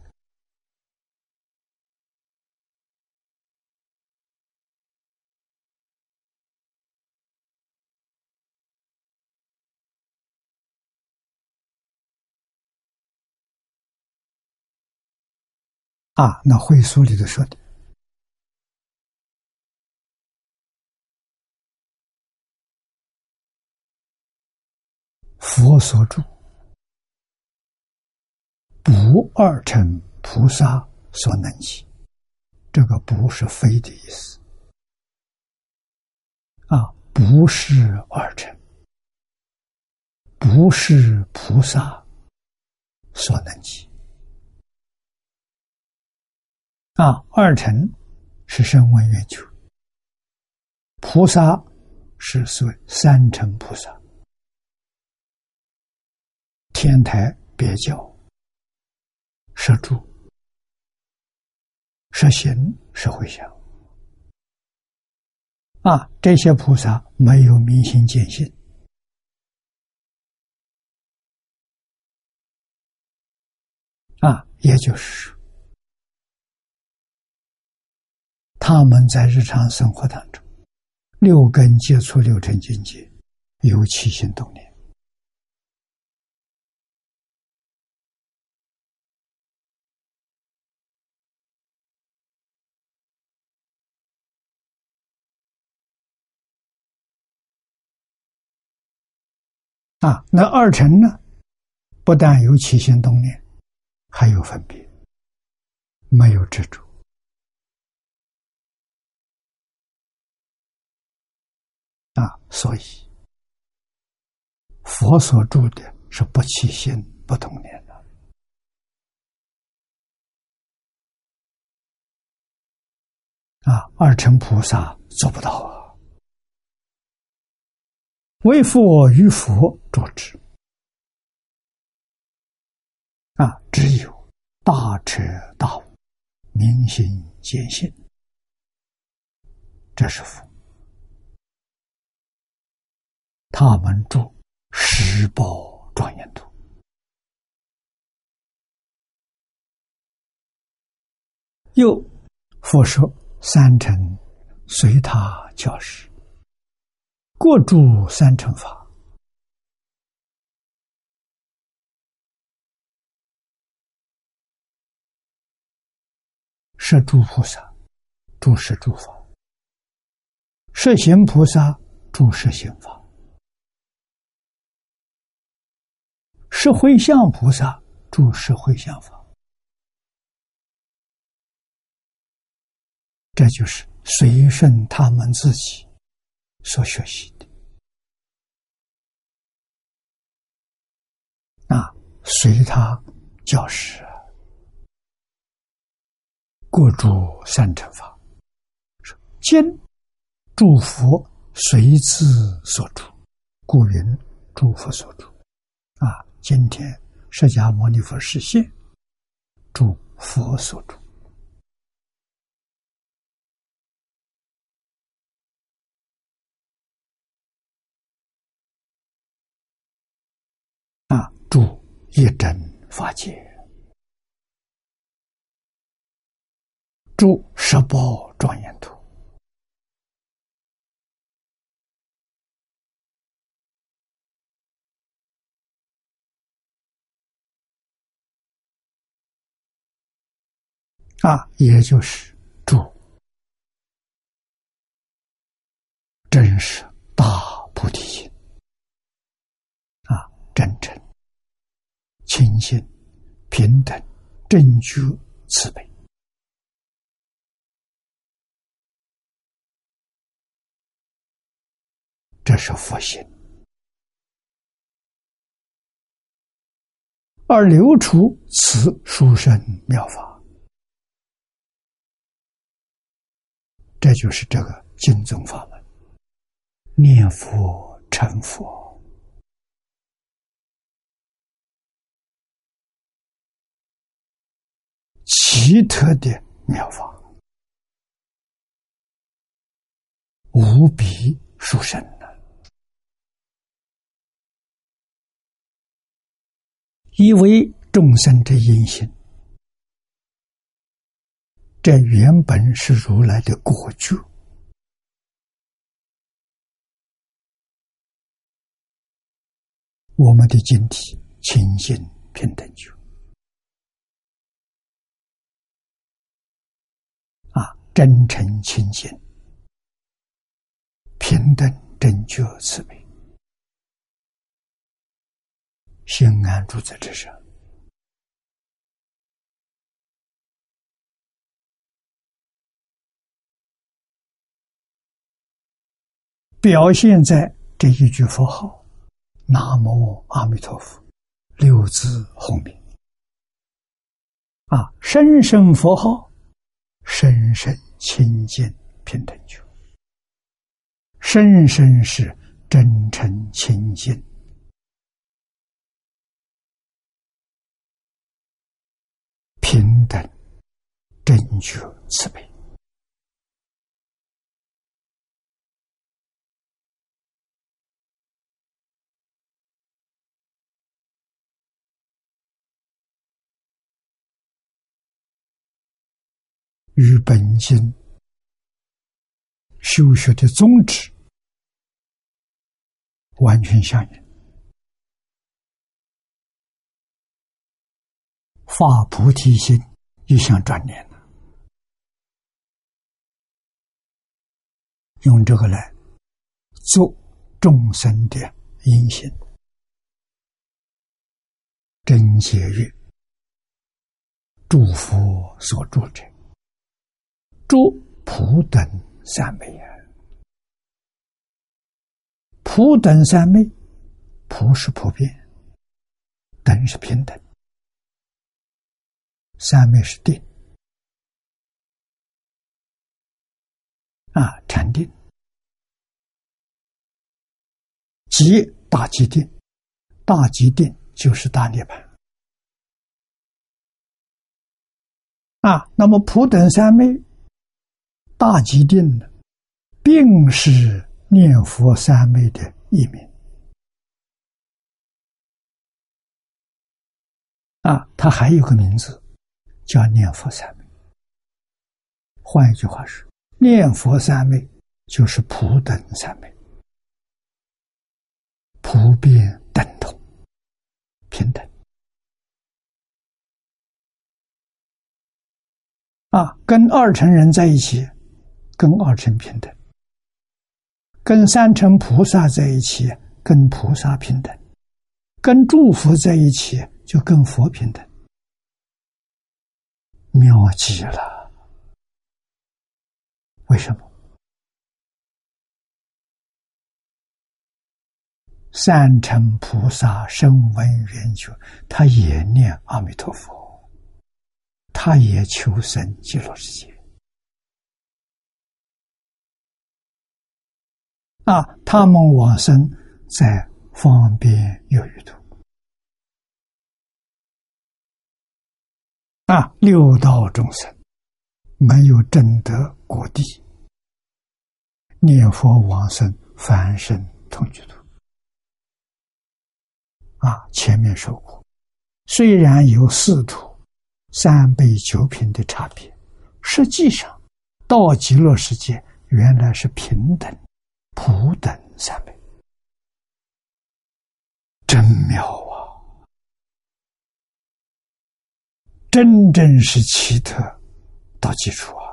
啊，那会书里头说的，佛所住。不二乘菩萨所能及。这个不是非的意思啊，不是二乘，不是菩萨所能及。啊，二乘是声闻缘觉，菩萨是所谓三乘菩萨，天台别教，摄住、摄行、摄回向。啊，这些菩萨没有明心见性，啊，也就是说他们在日常生活当中，六根接触六尘境界，有起心动念啊。那二尘呢？不但有起心动念，还有分别，没有执着。啊，所以佛所住的是不起心、不动念的。啊，二乘菩萨做不到啊。为佛与佛着之。啊，只有大彻大悟、明心见性，这是佛。他们住十宝庄严土，又复说三乘随他教示，过住三乘法，是诸菩萨住是诸法，是行菩萨住是行法。是会相菩萨住是会相法，这就是随顺他们自己所学习的啊，随他教师，过住三乘法，今诸佛随自所住，故云诸佛所住。今天，释迦牟尼佛实现，住佛所住啊，住一真法界，住十宝庄严土。啊，也就是住，真是大菩提心啊，真诚、清净、平等、正觉、慈悲，这是佛心，而流出此殊胜妙法。这就是这个净宗法门，念佛成佛，奇特的妙法，无比殊胜的，以为众生之因心。这原本是如来的果觉，我们的经体清净平等觉。啊，真诚清净，平等正觉慈悲，心安住在这上。表现在这一句佛号“南无阿弥陀佛”六字后面。啊，声声佛号，声声清净平等觉，声声是真诚清净。平等、正觉、慈悲，与本经。修学的宗旨完全相应。发菩提心，一向转念。用这个来做众生的因心，真解曰：诸佛所住者，诸普等三昧啊！普等三昧，普是普遍，等是平等。三昧是定啊，禅定，即大极定，大极定就是大涅槃啊。那么普等三昧、大极定呢，并是念佛三昧的一名啊，它还有个名字。叫念佛三昧，换一句话说，念佛三昧就是普等三昧，普遍等同、平等啊。跟二乘人在一起，跟二乘平等；跟三乘菩萨在一起，跟菩萨平等；跟诸佛在一起，就跟佛平等。妙极了！为什么？三乘菩萨声闻缘觉，他也念阿弥陀佛，他也求生极乐世界。啊，他们往生在方便有余土。啊，六道众生没有证得果地，念佛往生凡生同居土。啊，前面说过，虽然有四土三倍九品的差别，实际上到极乐世界原来是平等、普等三昧，真妙啊！真正是奇特到基础啊！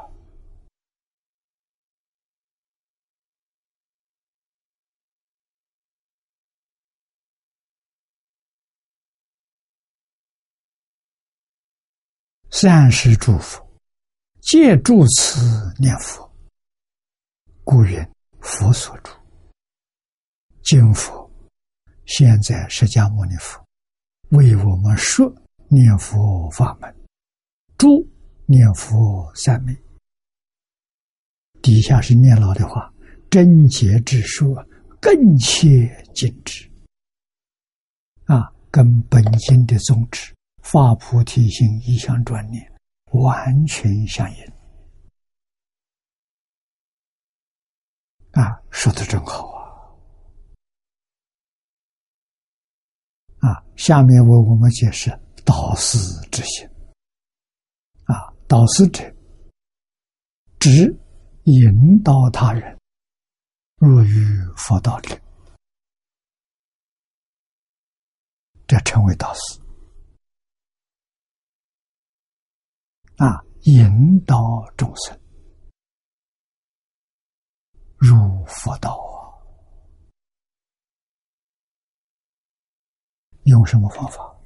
善施祝福，借助此念佛，故云佛所住。今佛现在释迦牟尼佛为我们说。念佛法门，诸念佛三昧。底下是念老的话，真解之说更切尽致，啊，跟本经的宗旨发菩提心一向专念完全相应。啊，说的真好啊！啊，下面为我们解释。导师之心啊，导师者，指引导他人入于佛道者，这称为导师啊，引导众生入佛道啊，用什么方法？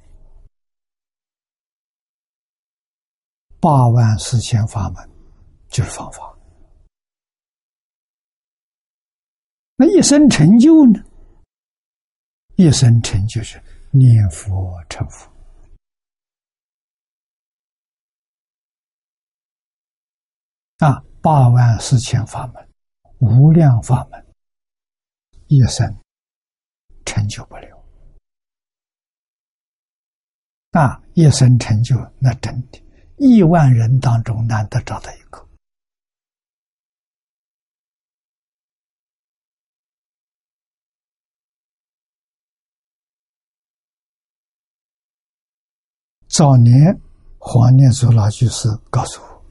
八万四千法门，就是方法那一生成就呢？一生成就是念佛成佛啊，八万四千法门，无量法门，一生成就不了那！一生成就那真的，亿万人当中难得找到一个。早年黄念祖老居士告诉我，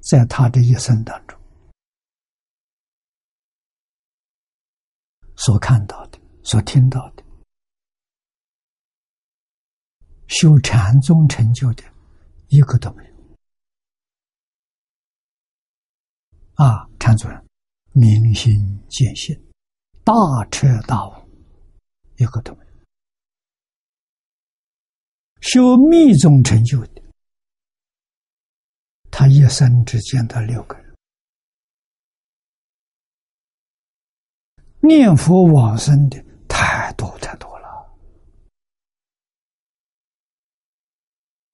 在他的一生当中所看到的、所听到的，修禅宗成就的一个都没有。啊，禅宗人明心见性、大彻大悟，一个都没有。修密宗成就的，他一生只见到六个人；念佛往生的太多太多了，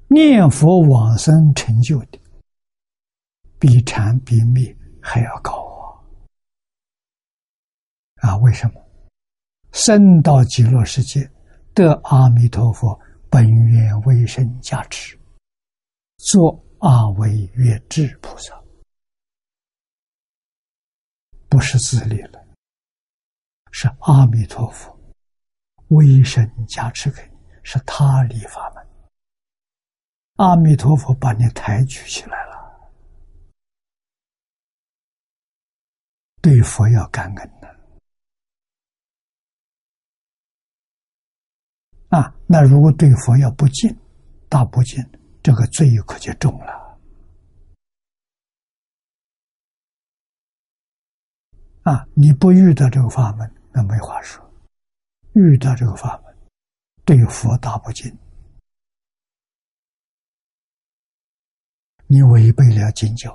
念佛往生成就的比禅比密还要高啊！啊，为什么？生到极乐世界得阿弥陀佛。本愿威神加持，做阿惟越智菩萨，不是自立了，是阿弥陀佛威神加持给你，是他立法门。阿弥陀佛把你抬举起来了，对佛要感恩的。啊，那如果对佛要不敬，大不敬，这个罪可就重了。啊，你不遇到这个法门，那没话说；遇到这个法门，对佛大不敬，你违背了经教。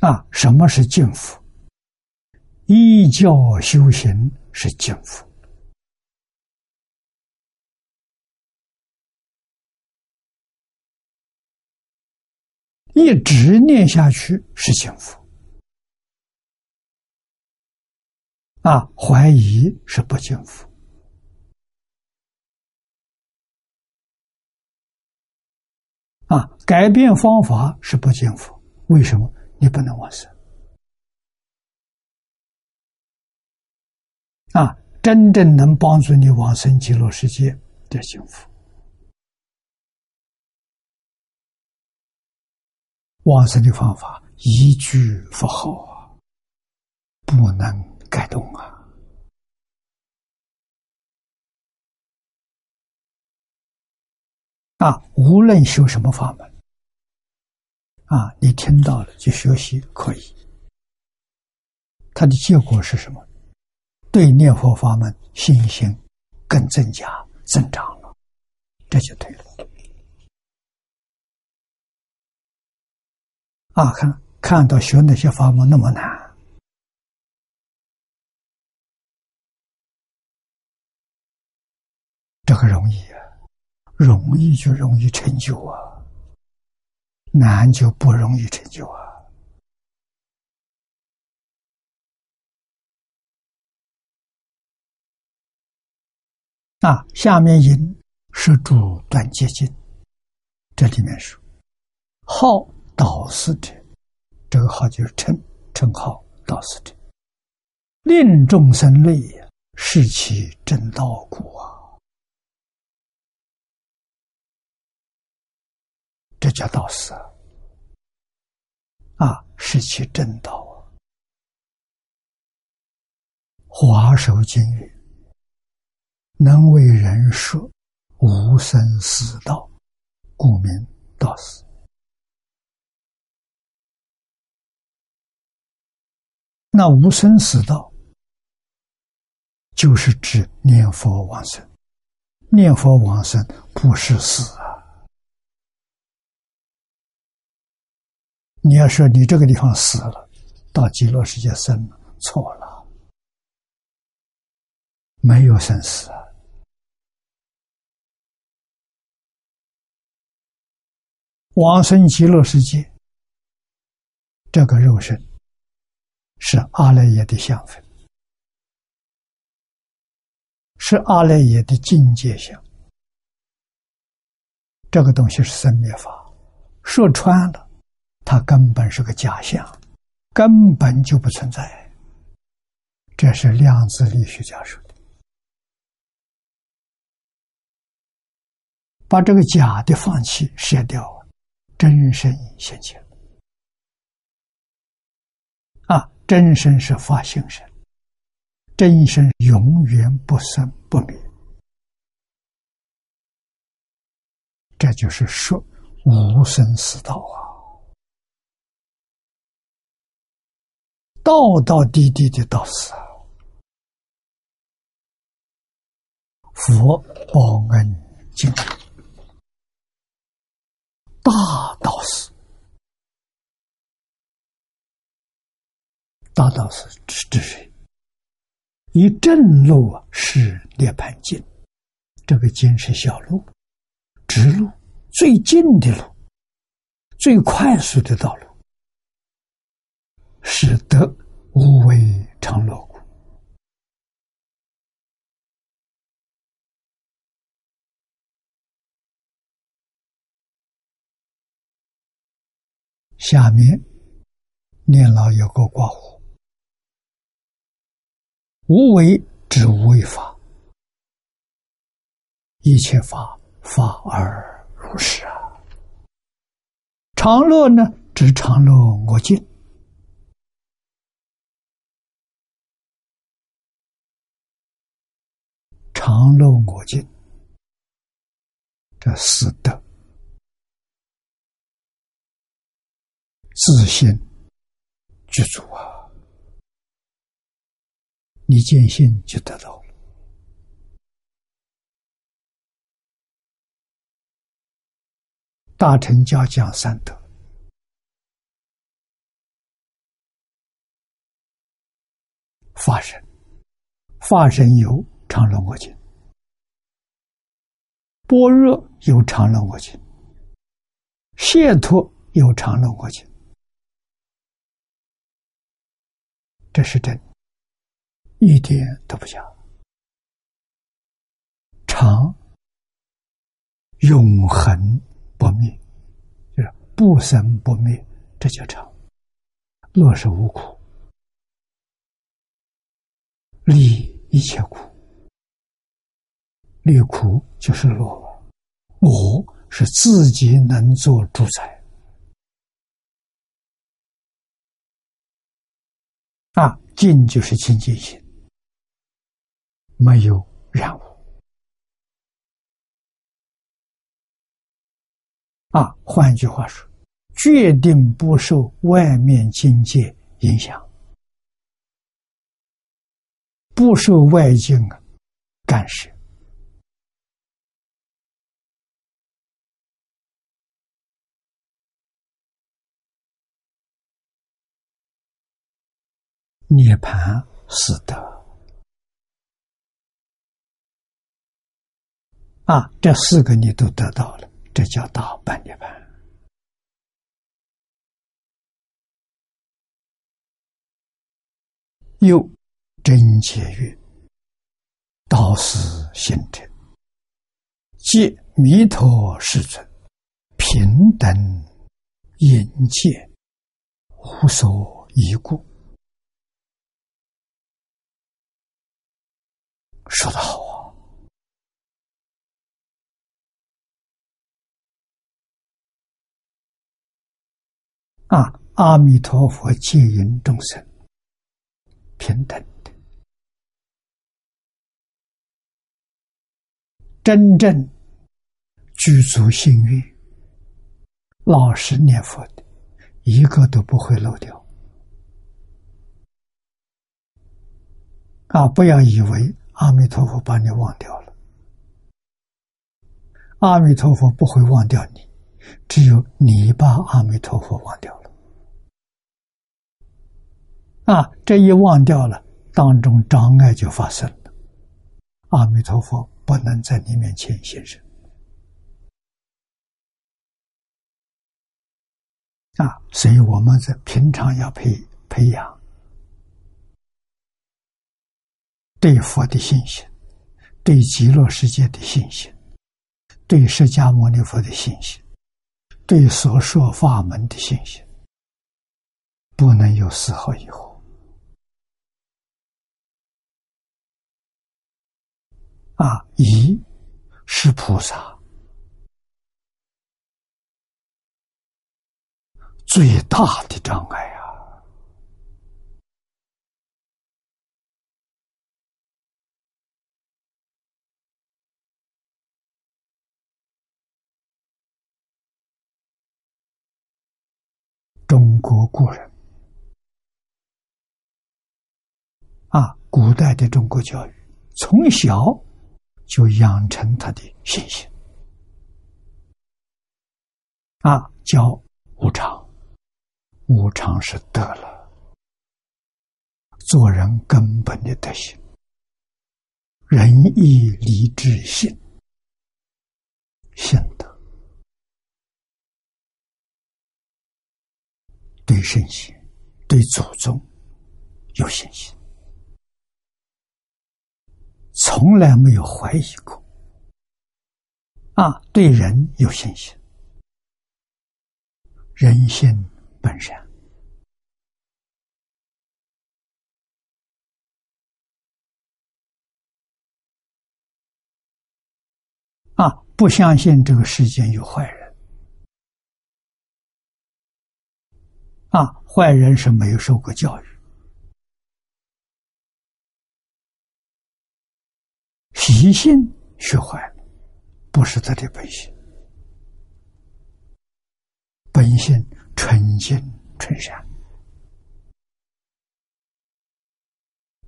啊，什么是敬佛？依教修行是净佛，一直念下去是幸福。啊，怀疑是不幸福。啊，改变方法是不幸福。为什么？你不能往生啊！真正能帮助你往生极乐世界的幸福，往生的方法一句佛号啊，不能改动啊！啊，无论修什么法门。啊，你听到了就学习可以，它的结果是什么？对念佛法门信心更增加增长了，这就对了。啊，看看到学那些法门那么难，这个容易啊，容易就容易成就啊。难就不容易成就啊！啊，下面引是主断戒经，这里面说：“号导师者，这个号就是称称号导师者，令众生类也，是其正道故啊！这叫道士啊！”啊，是其正道啊！华首经语，能为人说无生死道，故名道士。那无生死道就是指念佛往生。念佛往生不是死啊。你要说你这个地方死了到极乐世界生了错了没有生死啊。往生极乐世界这个肉身是阿赖耶的相分，是阿赖耶的境界相。这个东西是生灭法，说穿了，它根本是个假象，根本就不存在。这是量子力学家说的，把这个假的放弃，舍掉。真身现前啊！真身是发性身，真身永远不生不灭，这就是说无生死道啊！道道地地的道死啊！佛报恩经。大道士，大道是指谁？以正路啊是涅盘经，这个经是小路、直路，最近的路，最快速的道路，使得无为常乐。下面念老有个挂弧，无为之无为法，一切法法而如是啊。常乐呢，指常乐我净，常乐我净，这四德。自信具足啊！你见性就得到了。大乘教讲三德：法身，法身有常乐我净；般若有常乐我净；解脱有常乐我净。这是真，一点都不假。常永恒不灭，就是不生不灭，这叫常。乐是无苦，离一切苦，离苦就是乐。我是自己能做主宰。啊，静就是清净心，没有染污。啊，换句话说，决定不受外面境界影响，不受外境干涉。涅盘死德啊，这四个你都得到了，这叫大半涅盘。又真解曰：“道是心者，即弥陀世尊平等眼界，无所依故。”说得好啊！阿弥陀佛接引众生平等的，真正具足幸运、老实念佛的，一个都不会漏掉。啊，不要以为。阿弥陀佛把你忘掉了，阿弥陀佛不会忘掉你，只有你把阿弥陀佛忘掉了。啊，这一忘掉了，当中障碍就发生了。阿弥陀佛不能在你面前现身。啊，所以我们在平常要培培养对佛的信心，对极乐世界的信心，对释迦牟尼佛的信心，对所说法门的信心，不能有丝毫疑惑。啊，疑是菩萨。最大的障碍啊！中国古人啊，古代的中国教育，从小就养成他的信心。啊，教无常。无常是得了，做人根本的德行，仁义礼智信，信德，对圣贤、对祖宗有信心，从来没有怀疑过。啊，对人有信心，人性。本身啊，不相信这个世间有坏人啊，坏人是没有受过教育，习性学坏了，不是他的本性，本性。纯净纯善。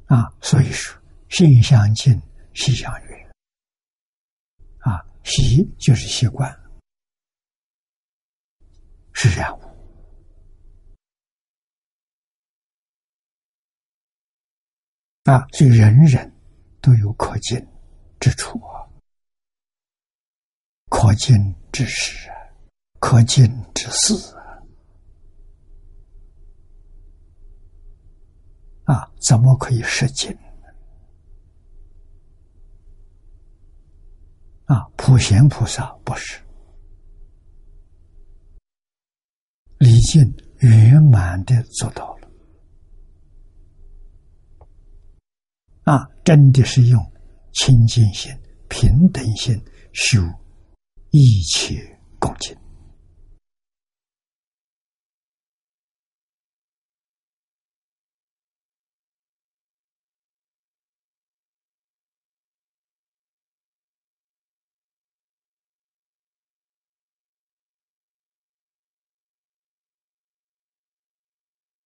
啊，所以说性相近，习相远啊，习就是习惯，是染物。啊，所以人人都有可敬之处啊，可敬之事，可敬之事。啊，啊怎么可以失敬？啊，普贤菩萨不是礼敬圆满的做到了，啊，真的是用清净心、平等心修一切恭敬。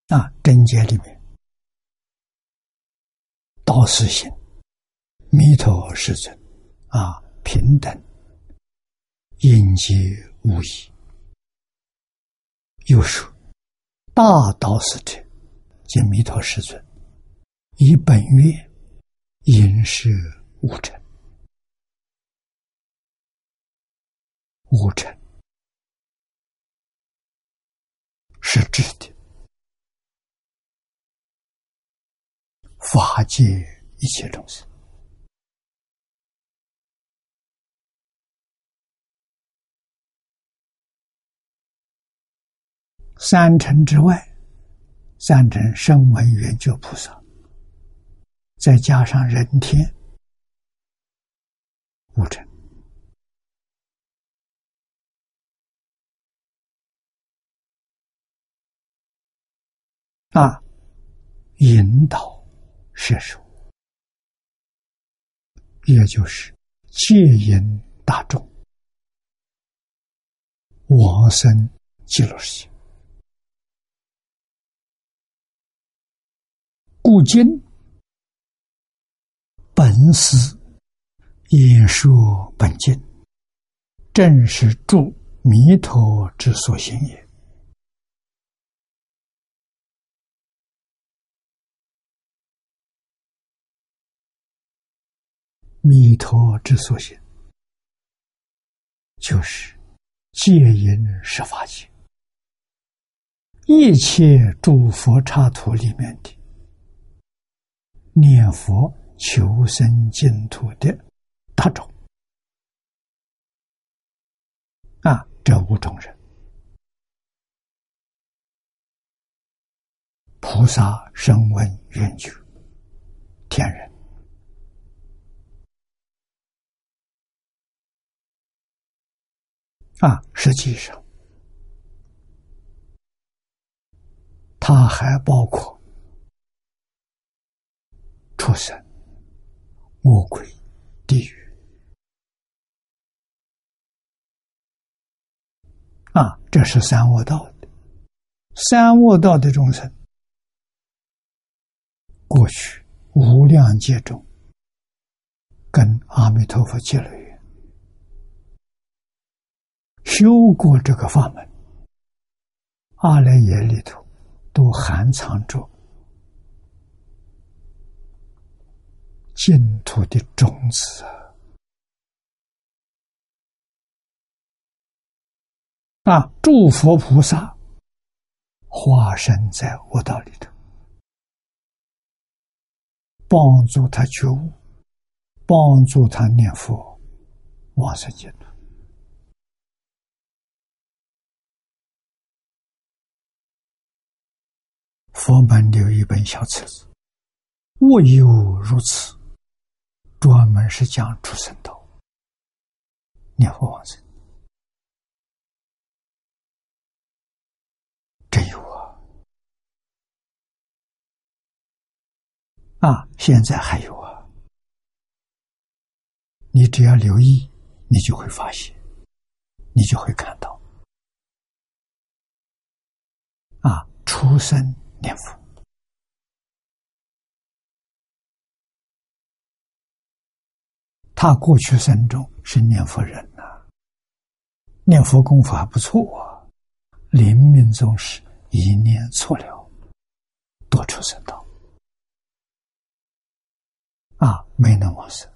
啊，真解里面，道是心，弥陀世尊，啊，平等，应皆无疑。又说，大道是者，即弥陀世尊，以本愿，应是无尘，无尘是指的。法界一切众生，三乘之外，三乘声闻缘觉菩萨，再加上人天五乘啊，引导。射手，也就是戒引大众往生极乐世界。古今本死也说本经，正是住弥陀之所行也。弥陀之所行就是戒淫十法，一切诸佛刹土里面的。念佛求生净土的大众啊，这五种人，菩萨声闻缘觉，天人。啊，实际上，它还包括畜生、魔鬼、地狱。啊，这是三恶道的，三恶道的众生，过去无量劫中，跟阿弥陀佛结了缘。修过这个法门，阿赖耶里头都含藏着净土的种子啊！啊，诸佛菩萨化身在我道里头，帮助他觉悟，帮助他念佛，往生净土。佛门有一本小册子，我有如此，专门是讲出生道、念佛往生，真有啊！啊，现在还有啊！你只要留意，你就会发现，你就会看到，啊，出生。念佛，他过去生中是念佛人呐，念佛功夫还不错啊。临命终时一念错了，多出生道啊，没能往生。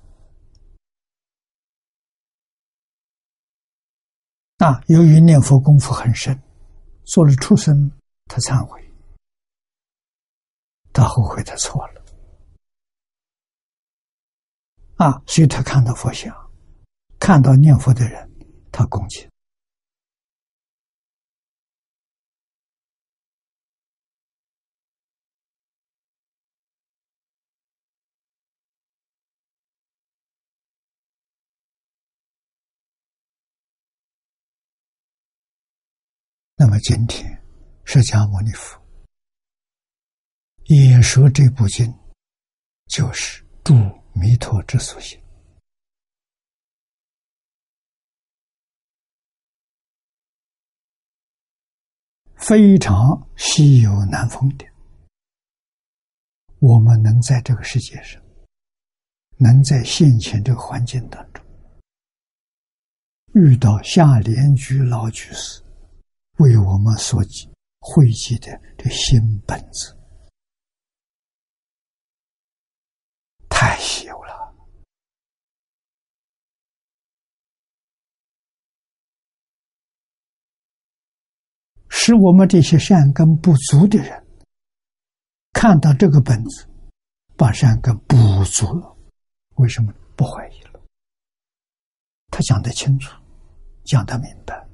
啊，由于念佛功夫很深，做了畜生，他忏悔。他后悔，他错了啊！所以他看到佛像，看到念佛的人，他恭敬。那么今天，释迦牟尼佛。演说这部经，就是诸弥陀之所行，非常稀有难逢的。我们能在这个世界上，能在现前这个环境当中，遇到下莲居老居士为我们所汇集的这新本子。太稀有了，使我们这些善根不足的人看到这个本子，把善根补足了。为什么不怀疑了？他讲得清楚，讲得明白。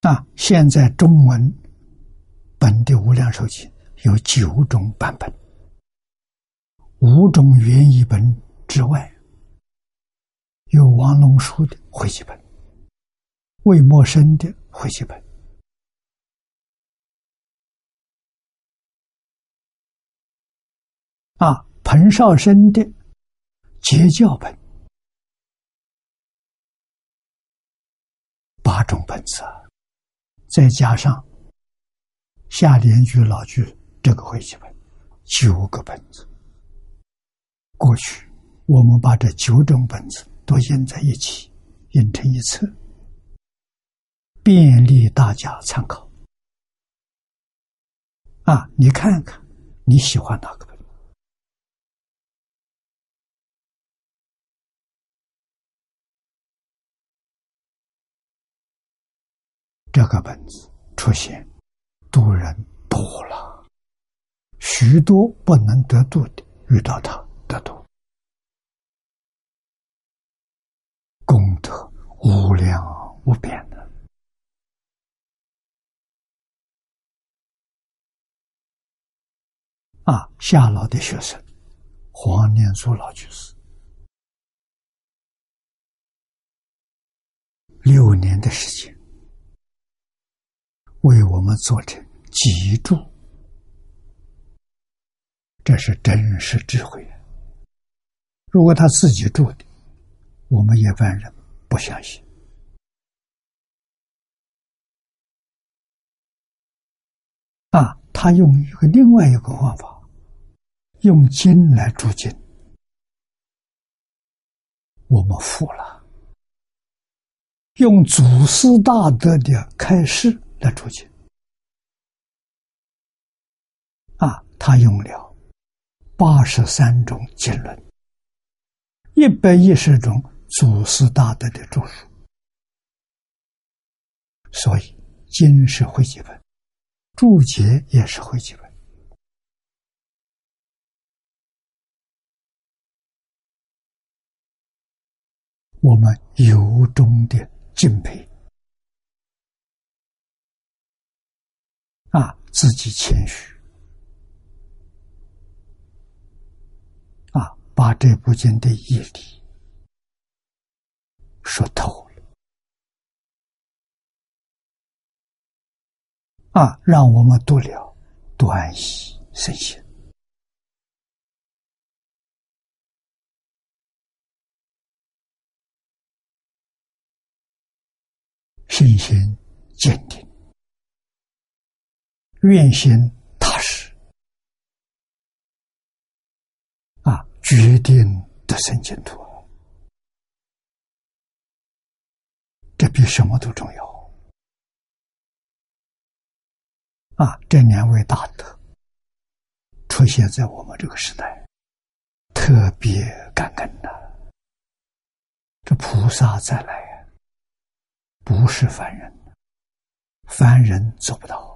那现在中文本的无量寿经。有九种版本，五种原译本之外，有王龙书的汇集本、魏默生的汇集本，啊，彭绍生的结教本，八种本子，再加上下联句老句。这个回集本，九个本子。过去我们把这九种本子都印在一起，印成一册，便利大家参考。啊，你看看，你喜欢哪个本？这个本子出现，多人多了。许多不能得度的遇到他得度，功德无量无边的。啊，夏老的学生黄念祖老居士。六年的时间，为我们做成脊柱，这是真实智慧。如果他自己住的，我们一般人不相信。啊，他用一个另外一个方法，用金来铸金，我们服了。用祖师大德的开示来出经啊，他用了八十三种经论，一百一十种祖师大德的著述，所以经是会集本，注解也是会集本，我们由衷的。敬佩啊，自己谦虚啊，把这部经的义理说透了啊，让我们读了端喜身心。信心坚定，愿心踏实，啊，决定得生净土，这比什么都重要。啊，这两位大德出现在我们这个时代，特别感恩呐！这菩萨再来。不是凡人，凡人做不到。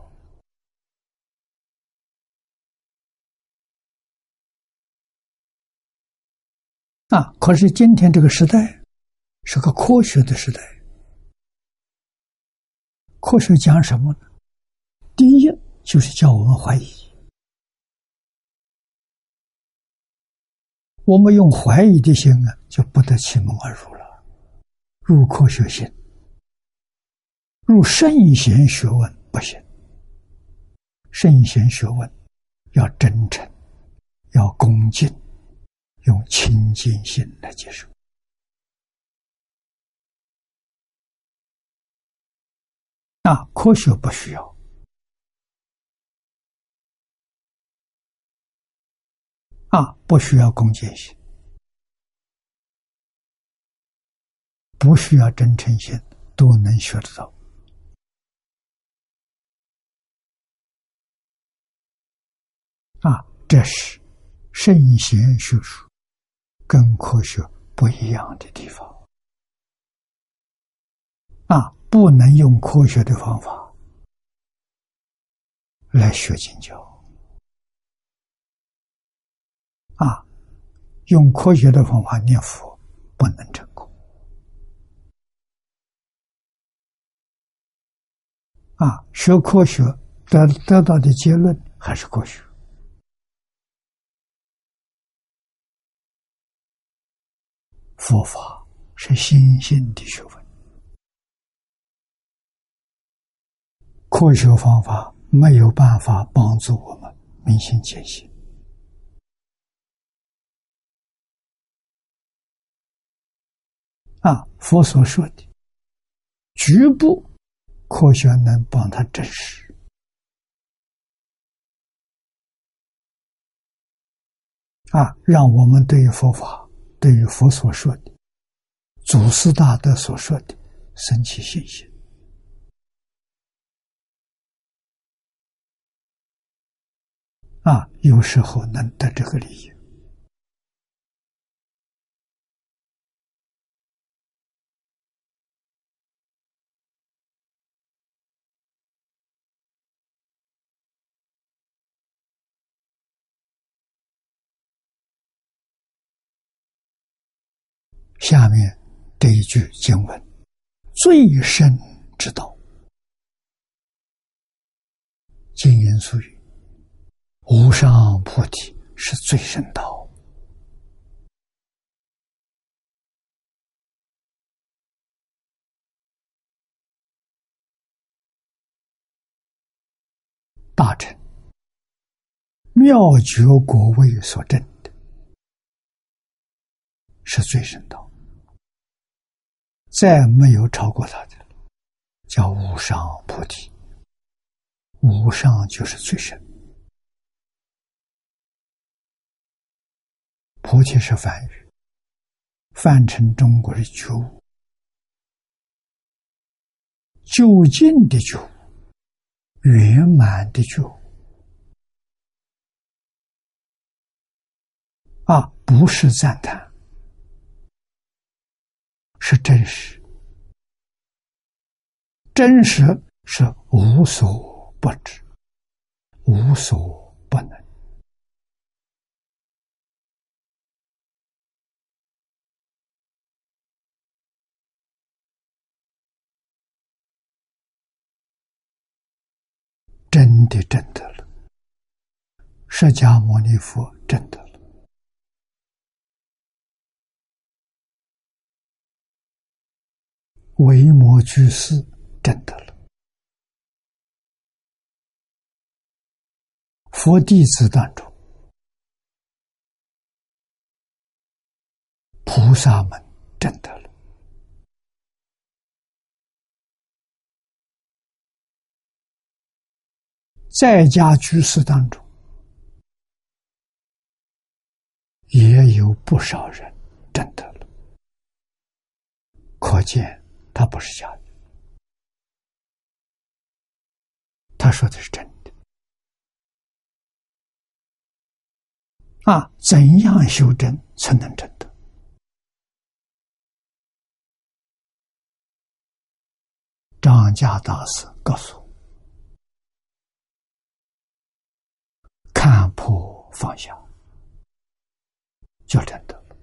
啊！可是今天这个时代是个科学的时代，科学讲什么呢？第一就是叫我们怀疑，我们用怀疑的心啊，就不得其门而入了，入科学心。入圣贤学问不行，圣贤学问要真诚，要恭敬，用清净心来接受。那，科学不需要，啊，不需要恭敬心，不需要真诚心，都能学得到。啊，这是圣贤学术跟科学不一样的地方。啊，不能用科学的方法来学经教。啊，用科学的方法念佛不能成功。啊，学科学得得到的结论还是科学。佛法是心性的学问，科学方法没有办法帮助我们明心见性。啊，佛所说的局部科学能帮他证实，啊，让我们对于佛法。对于佛所说的、祖师大德所说的，神奇信息啊，有时候能得这个利益。下面这一句经文：“最深之道。”金言俗语：“无上菩提是最深道。”大臣妙觉国位所证的，是最深道，再没有超过他的，叫无上菩提。无上就是最深，菩提是梵语，翻成中国的觉悟，究竟的觉悟。圆满的觉悟啊，不是赞叹，是真实。真实是无所不知，无所不能。真的真的了，释迦牟尼佛真的维摩居士证得了，佛弟子当中，菩萨们证得了。在家居士当中，也有不少人证得了，可见他不是假的。他说的是真的。啊，怎样修真才能真得？张家大师告诉我。看破放下，就真的了。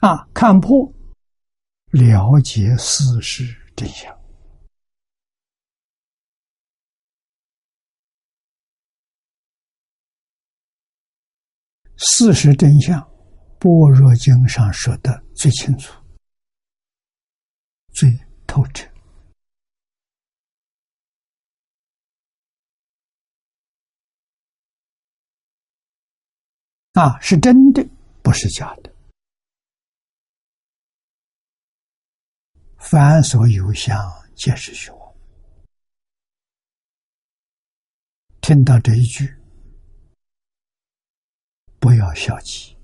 啊，看破，了解事实真相。事实真相，《般若经》上说的最清楚、最透彻。啊，是真的，不是假的。凡所有相，皆是虚妄。听到这一句，不要消极，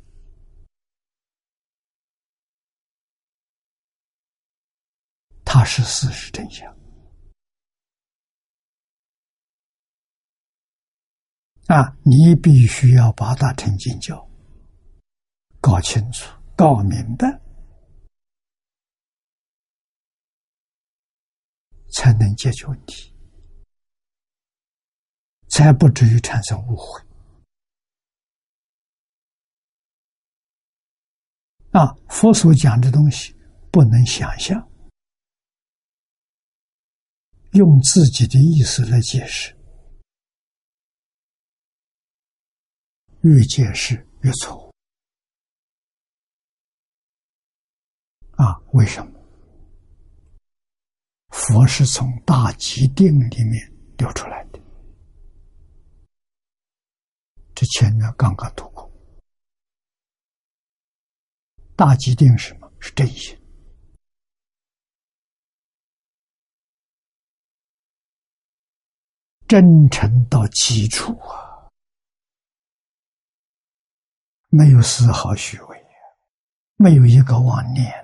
它是事实真相。啊！你必须要把它成经教搞清楚、搞明白，才能解决问题，才不至于产生误会。啊！佛所讲的东西不能想象，用自己的意思来解释。越解释越错误啊！为什么？佛是从大极定里面流出来的，这前面刚刚读过。大极定什么是真心？真诚到极处啊！没有丝毫虚伪，没有一个妄念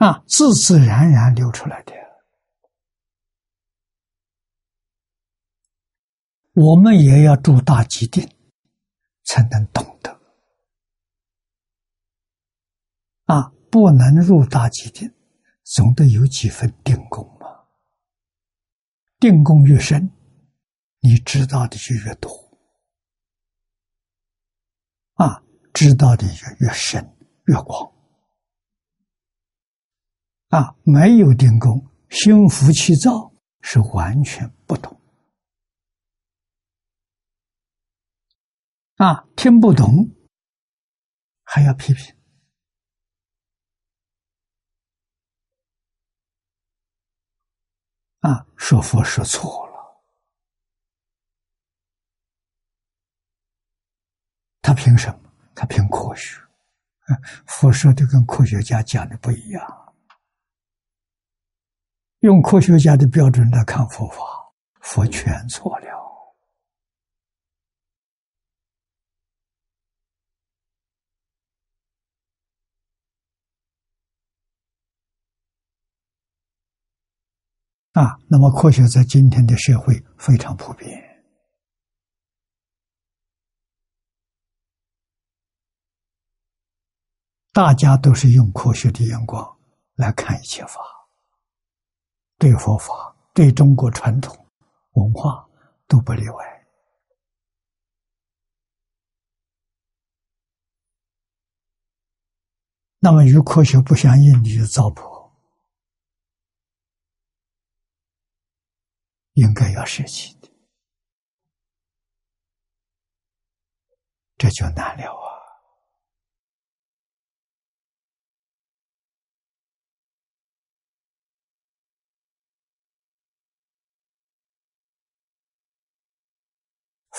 啊，自自然然流出来的。我们也要住大极定，才能懂得啊，不能入大极定，总得有几分定功嘛。定功越深，你知道的就越多。啊，知道的越越深越广。啊，没有定功，心浮气躁，是完全不懂。啊，听不懂，还要批评。啊，说佛说错了，他凭什么？他凭科学。佛说的跟科学家讲的不一样。用科学家的标准来看佛法，佛全错了。啊，那么科学在今天的社会非常普遍，大家都是用科学的眼光来看一切法。对佛法、对中国传统文化都不例外。那么与科学不相应的糟粕，应该要舍弃的，这就难了啊。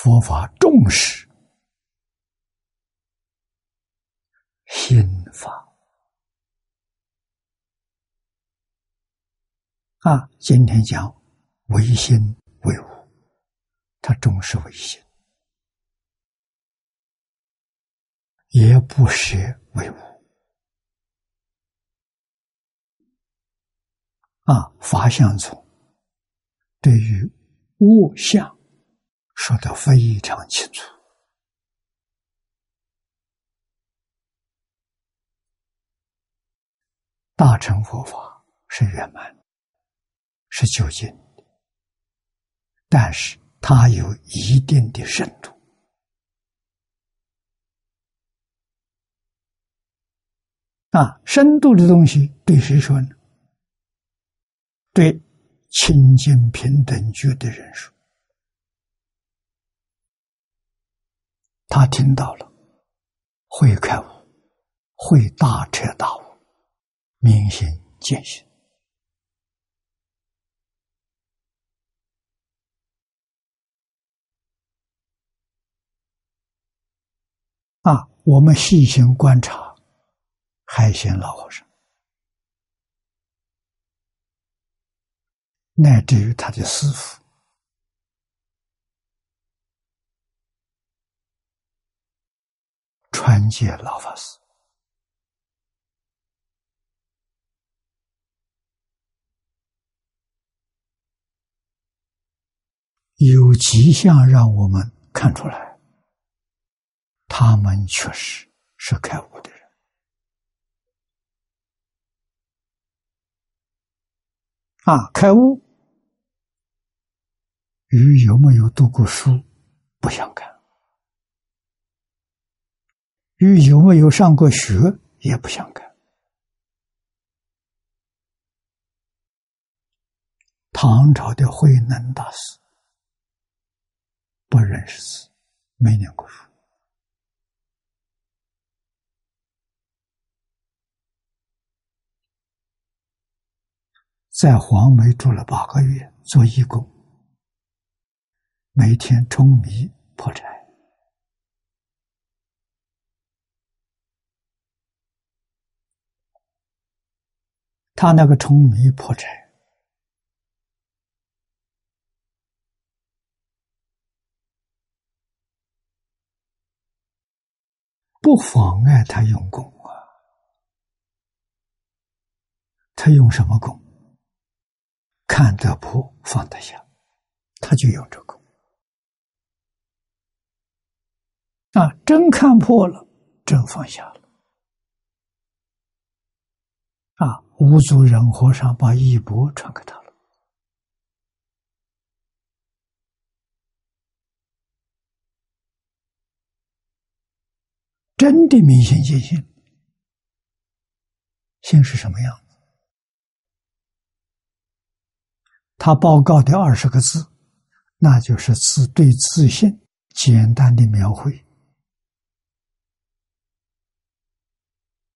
佛法重视心法啊，今天讲唯心唯物，他重视唯心，也不舍唯物啊。法相从对于物相。说的非常清楚，大乘佛法是圆满，是究竟，但是它有一定的深度啊，深度的东西对谁说呢？对清净平等觉的人说。他听到了，会开悟，会大彻大悟，明心见性。啊，我们细心观察海鲜老和尚，乃至于他的师傅。传戒老法师有迹象让我们看出来，他们确实是开悟的人啊！开悟与有没有读过书不相干。与有没有上过学也不相干。唐朝的慧能大师不认识字，没念过书，在黄梅住了八个月做义工，每天舂米破柴。他那个舂米破产，不妨碍他用功啊。他用什么功？看得破，放得下，他就用这功。啊，真看破了，真放下了。啊。五祖仁和尚把衣钵传给他了。真的明心见性，心是什么样子？他报告的二十个字，那就是自对自信简单的描绘。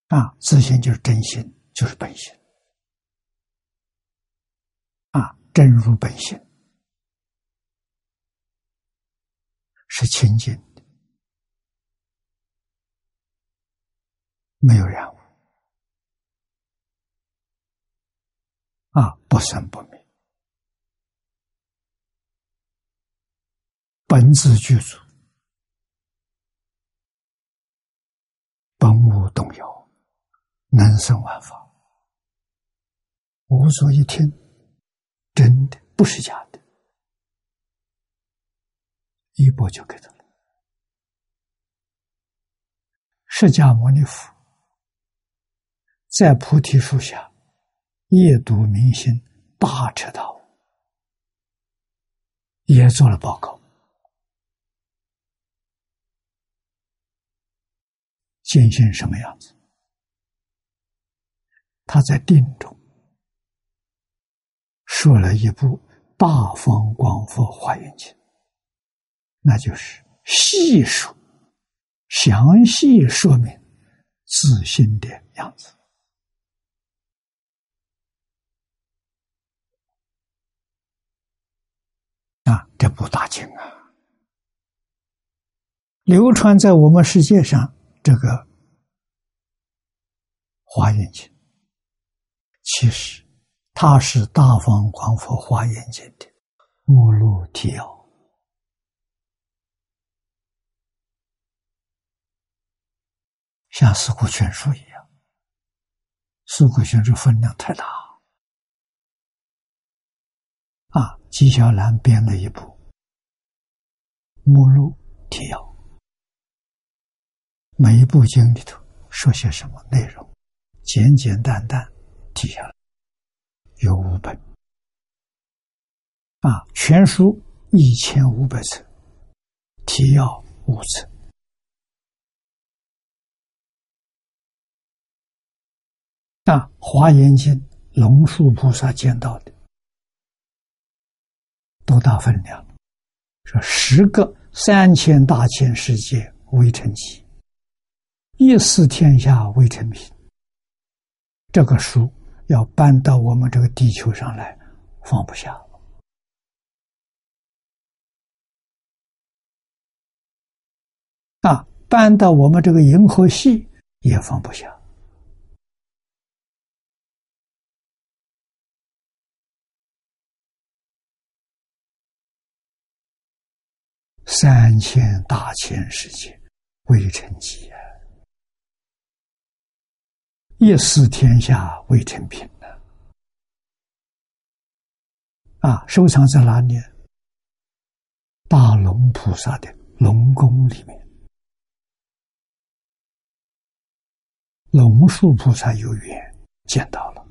啊，自信就是真心，就是本性。啊，真如本性是清净的，没有染污。啊，不生不灭，本自具足，本无动摇。能生万法，无所一听，真的不是假的，一波就给他了。释迦牟尼佛在菩提树下夜读明心八彻道，也做了报告，见性什么样子？他在定中说了一部《大方广佛华严经》，那就是细数、详细说明自信的样子啊！这部大经啊，流传在我们世界上这个《华严经》。其实，它是《大方广佛华严经》的目录提要，像《四库全书》一样，《四库全书》分量太大啊！纪晓岚编了一部目录提要，每一部经里头说些什么内容，简简单单。记下来，有五本啊，全书一千五百册，提要五册啊，《华严经》龙树菩萨见到的多大分量？说十个三千大千世界微尘集，一思天下微尘品，这个书。要搬到我们这个地球上来，放不下啊！搬到我们这个银河系也放不下。三千大千世界，微尘机啊！一思天下未成品呢？啊，收藏在哪里？大龙菩萨的龙宫里面。龙树菩萨有缘见到了。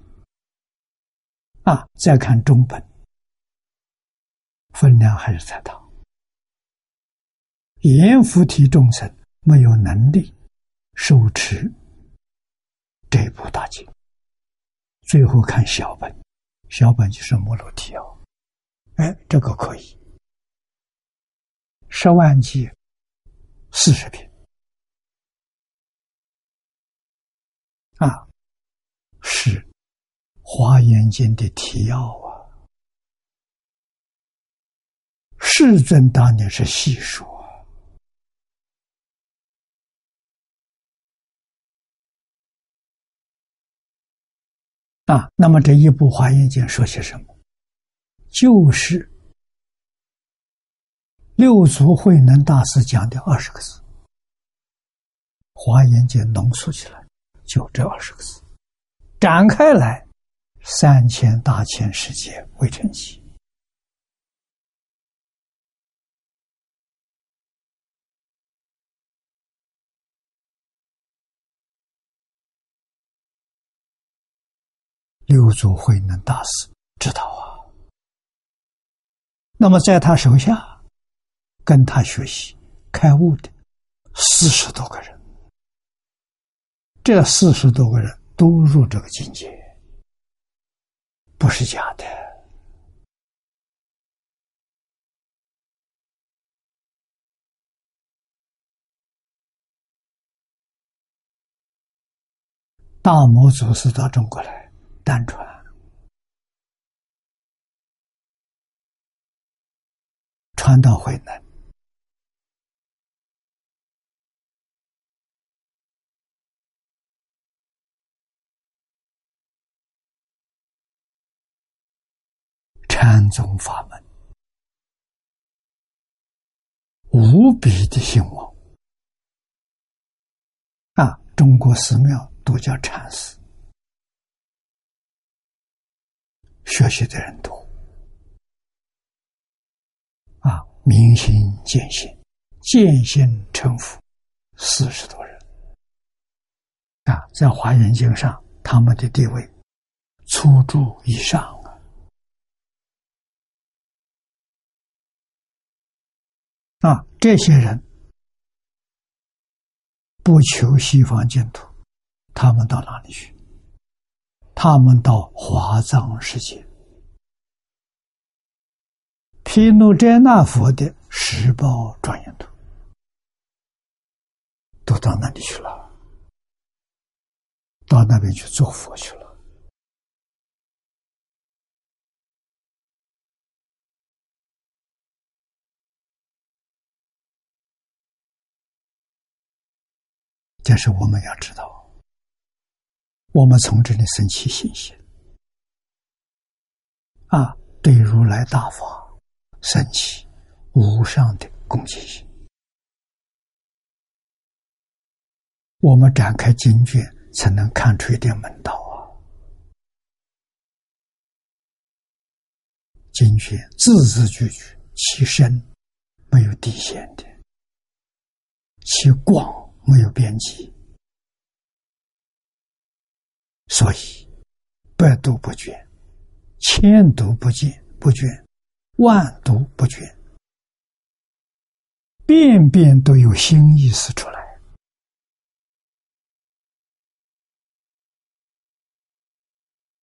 啊，再看中本，分量还是太大。阎浮提众生没有能力受持。这一部大经，最后看小本，小本就是目录提要，哎，这个可以，十万计，四十篇，啊，是《华严经》的提要啊，世尊当年是细说。啊，那么这一部《华严经》说些什么？就是六祖慧能大师讲的二十个字，《华严经》浓缩起来就这二十个字，展开来三千大千世界未成集。六祖慧能大师知道啊，那么在他手下跟他学习开悟的四十多个人，这四十多个人都入这个境界，不是假的。大魔祖师到中国来，单传。传到慧能，禅宗法门无比的兴旺啊！中国寺庙都叫禅寺，学习的人多。啊，明心见性，见性成佛，四十多人。啊，在华严经上，他们的地位初住以上啊。啊，这些人不求西方净土，他们到哪里去？他们到华藏世界。毗卢遮那佛的十报庄严图，都到那里去了，到那边去做佛去了。这是我们要知道，我们从这里升起信心啊，对如来大法。升起无上的恭敬心，我们展开经卷，才能看出一点门道啊！经卷字字句句，其深没有底线的，其广没有边际，所以百读不倦，千读不见不倦。万读不倦，遍遍都有新意思出来。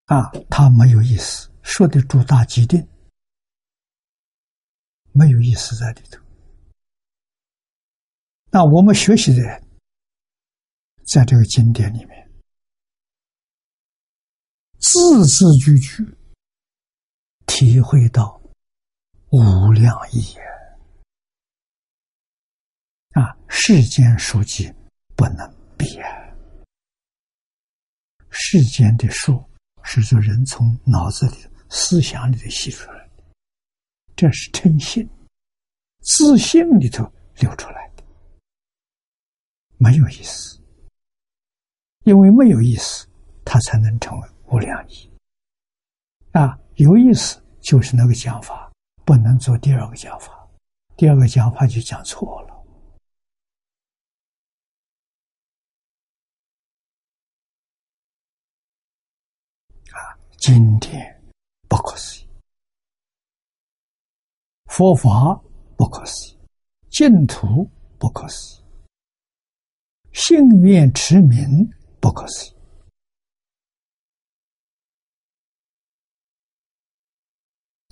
啊，他没有意思，说的主大机定，没有意思在里头。那我们学习的人，在这个经典里面，字字句句体会到。无量义啊！世间书籍不能比啊！世间的书是说人从脑子里、思想里头吸出来的，这是诚信、自信里头流出来的，没有意思。因为没有意思，它才能成为无量意啊！有意思就是那个讲法。不能做第二个讲法，第二个讲法就讲错了。啊，今天不可思议，佛法不可思议，净土不可思议，信愿持名不可思议。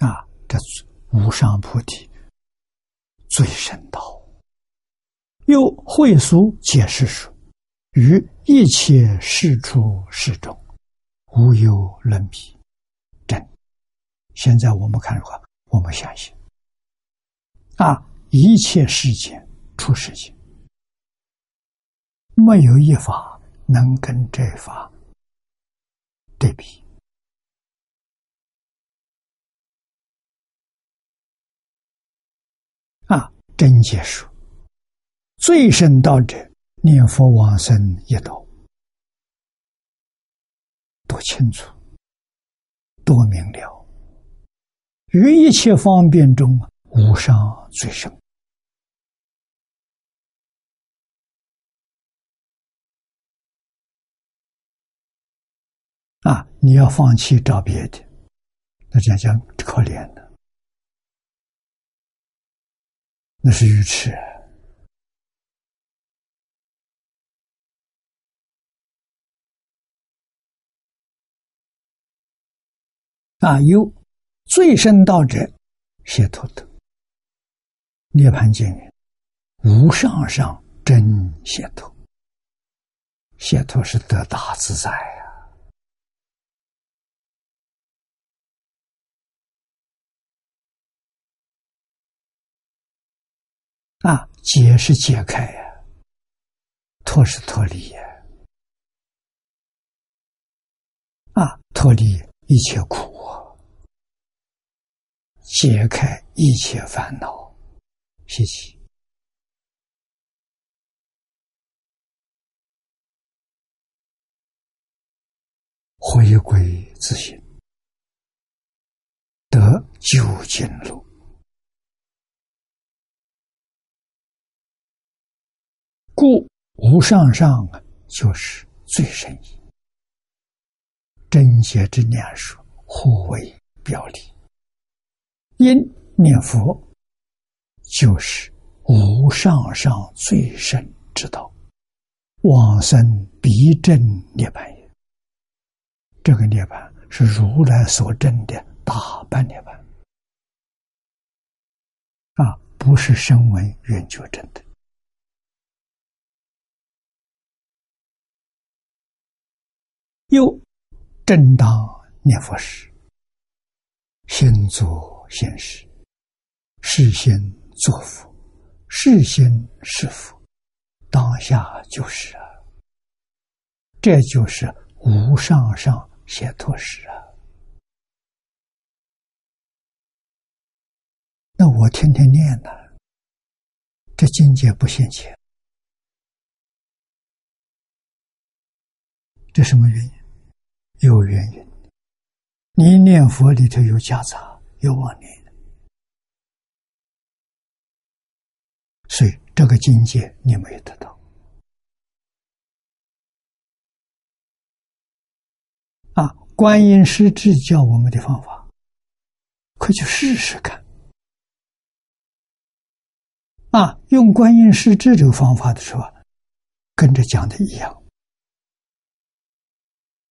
啊，这。无上菩提最深道，又会书解释说：“于一切事出事中，无有伦比。”真。现在我们看的话，我们相信啊，一切世间出世间，没有一法能跟这法对比。真结束。最深道者，念佛往生一道，多清楚，多明了，于一切方便中无上最深。啊，你要放弃找别的，那讲讲可怜的。那是鱼翅啊有最深道者谢托的涅槃经无上上真写透写托是得大自在啊。啊，解是解开呀，脱是脱离呀。啊，脱离一切苦，解开一切烦恼，习气。回归自信，得究竟路。故无上上啊，就是最深意。真邪之念术，互为表里。因念佛就是无上上最深之道，往生必正涅槃也。这个涅槃是如来所证的大半涅槃啊，不是声闻缘觉证的。又正当念佛时，先作先事，事先作福，事先是福，当下就是啊，这就是无上上。解脱时啊，那我天天念呢，这境界不现前，这什么原因？有原因。你念佛里头有夹杂，有妄念，所以这个境界你没有得到。啊！观音师智教我们的方法，快去试试看。啊，用观音师智这个方法的时候，跟着讲的一样。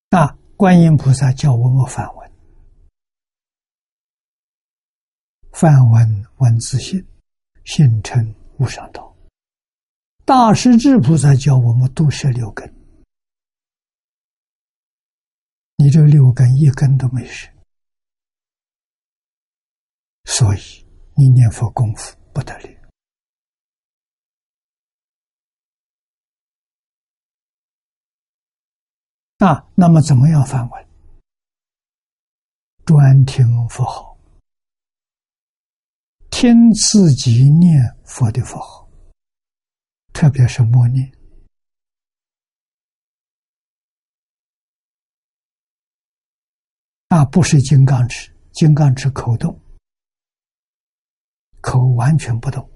啊，观音菩萨教我们梵文，梵文文字性，性成无上道。大师智菩萨教我们读是六根。你这六根一根都没事，所以你念佛功夫不得了啊！那么怎么样翻文？专听佛号，听自己念佛的佛号，特别是默念。那不是金刚持，金刚持口动，口完全不动，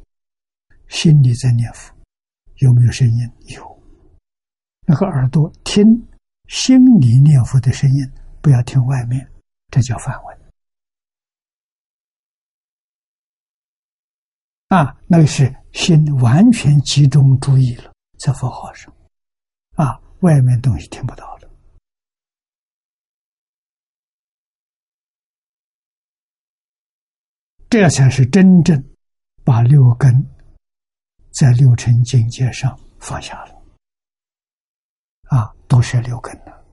心里在念佛，有没有声音？有。那个耳朵听心里念佛的声音，不要听外面，这叫梵文。啊，那个是心完全集中注意了，在佛号上，啊，外面东西听不到了。这才是真正把六根在六尘境界上放下了，啊，都是六根的，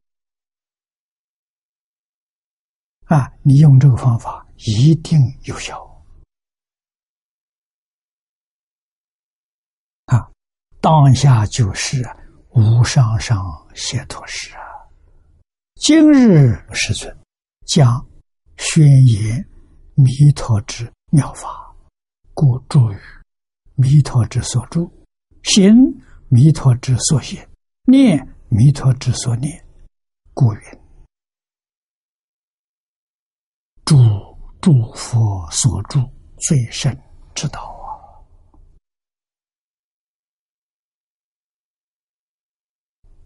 啊，你用这个方法一定有效，啊，当下就是无上上解脱时啊，今日世尊将宣言。弥陀之妙法，故住于弥陀之所住，行弥陀之所行，念弥陀之所念，故云住诸佛所住最深之道啊！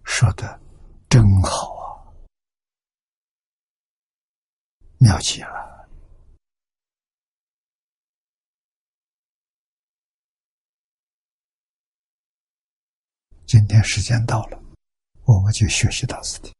说的真好啊，妙极了。今天时间到了，我们就学习到此地。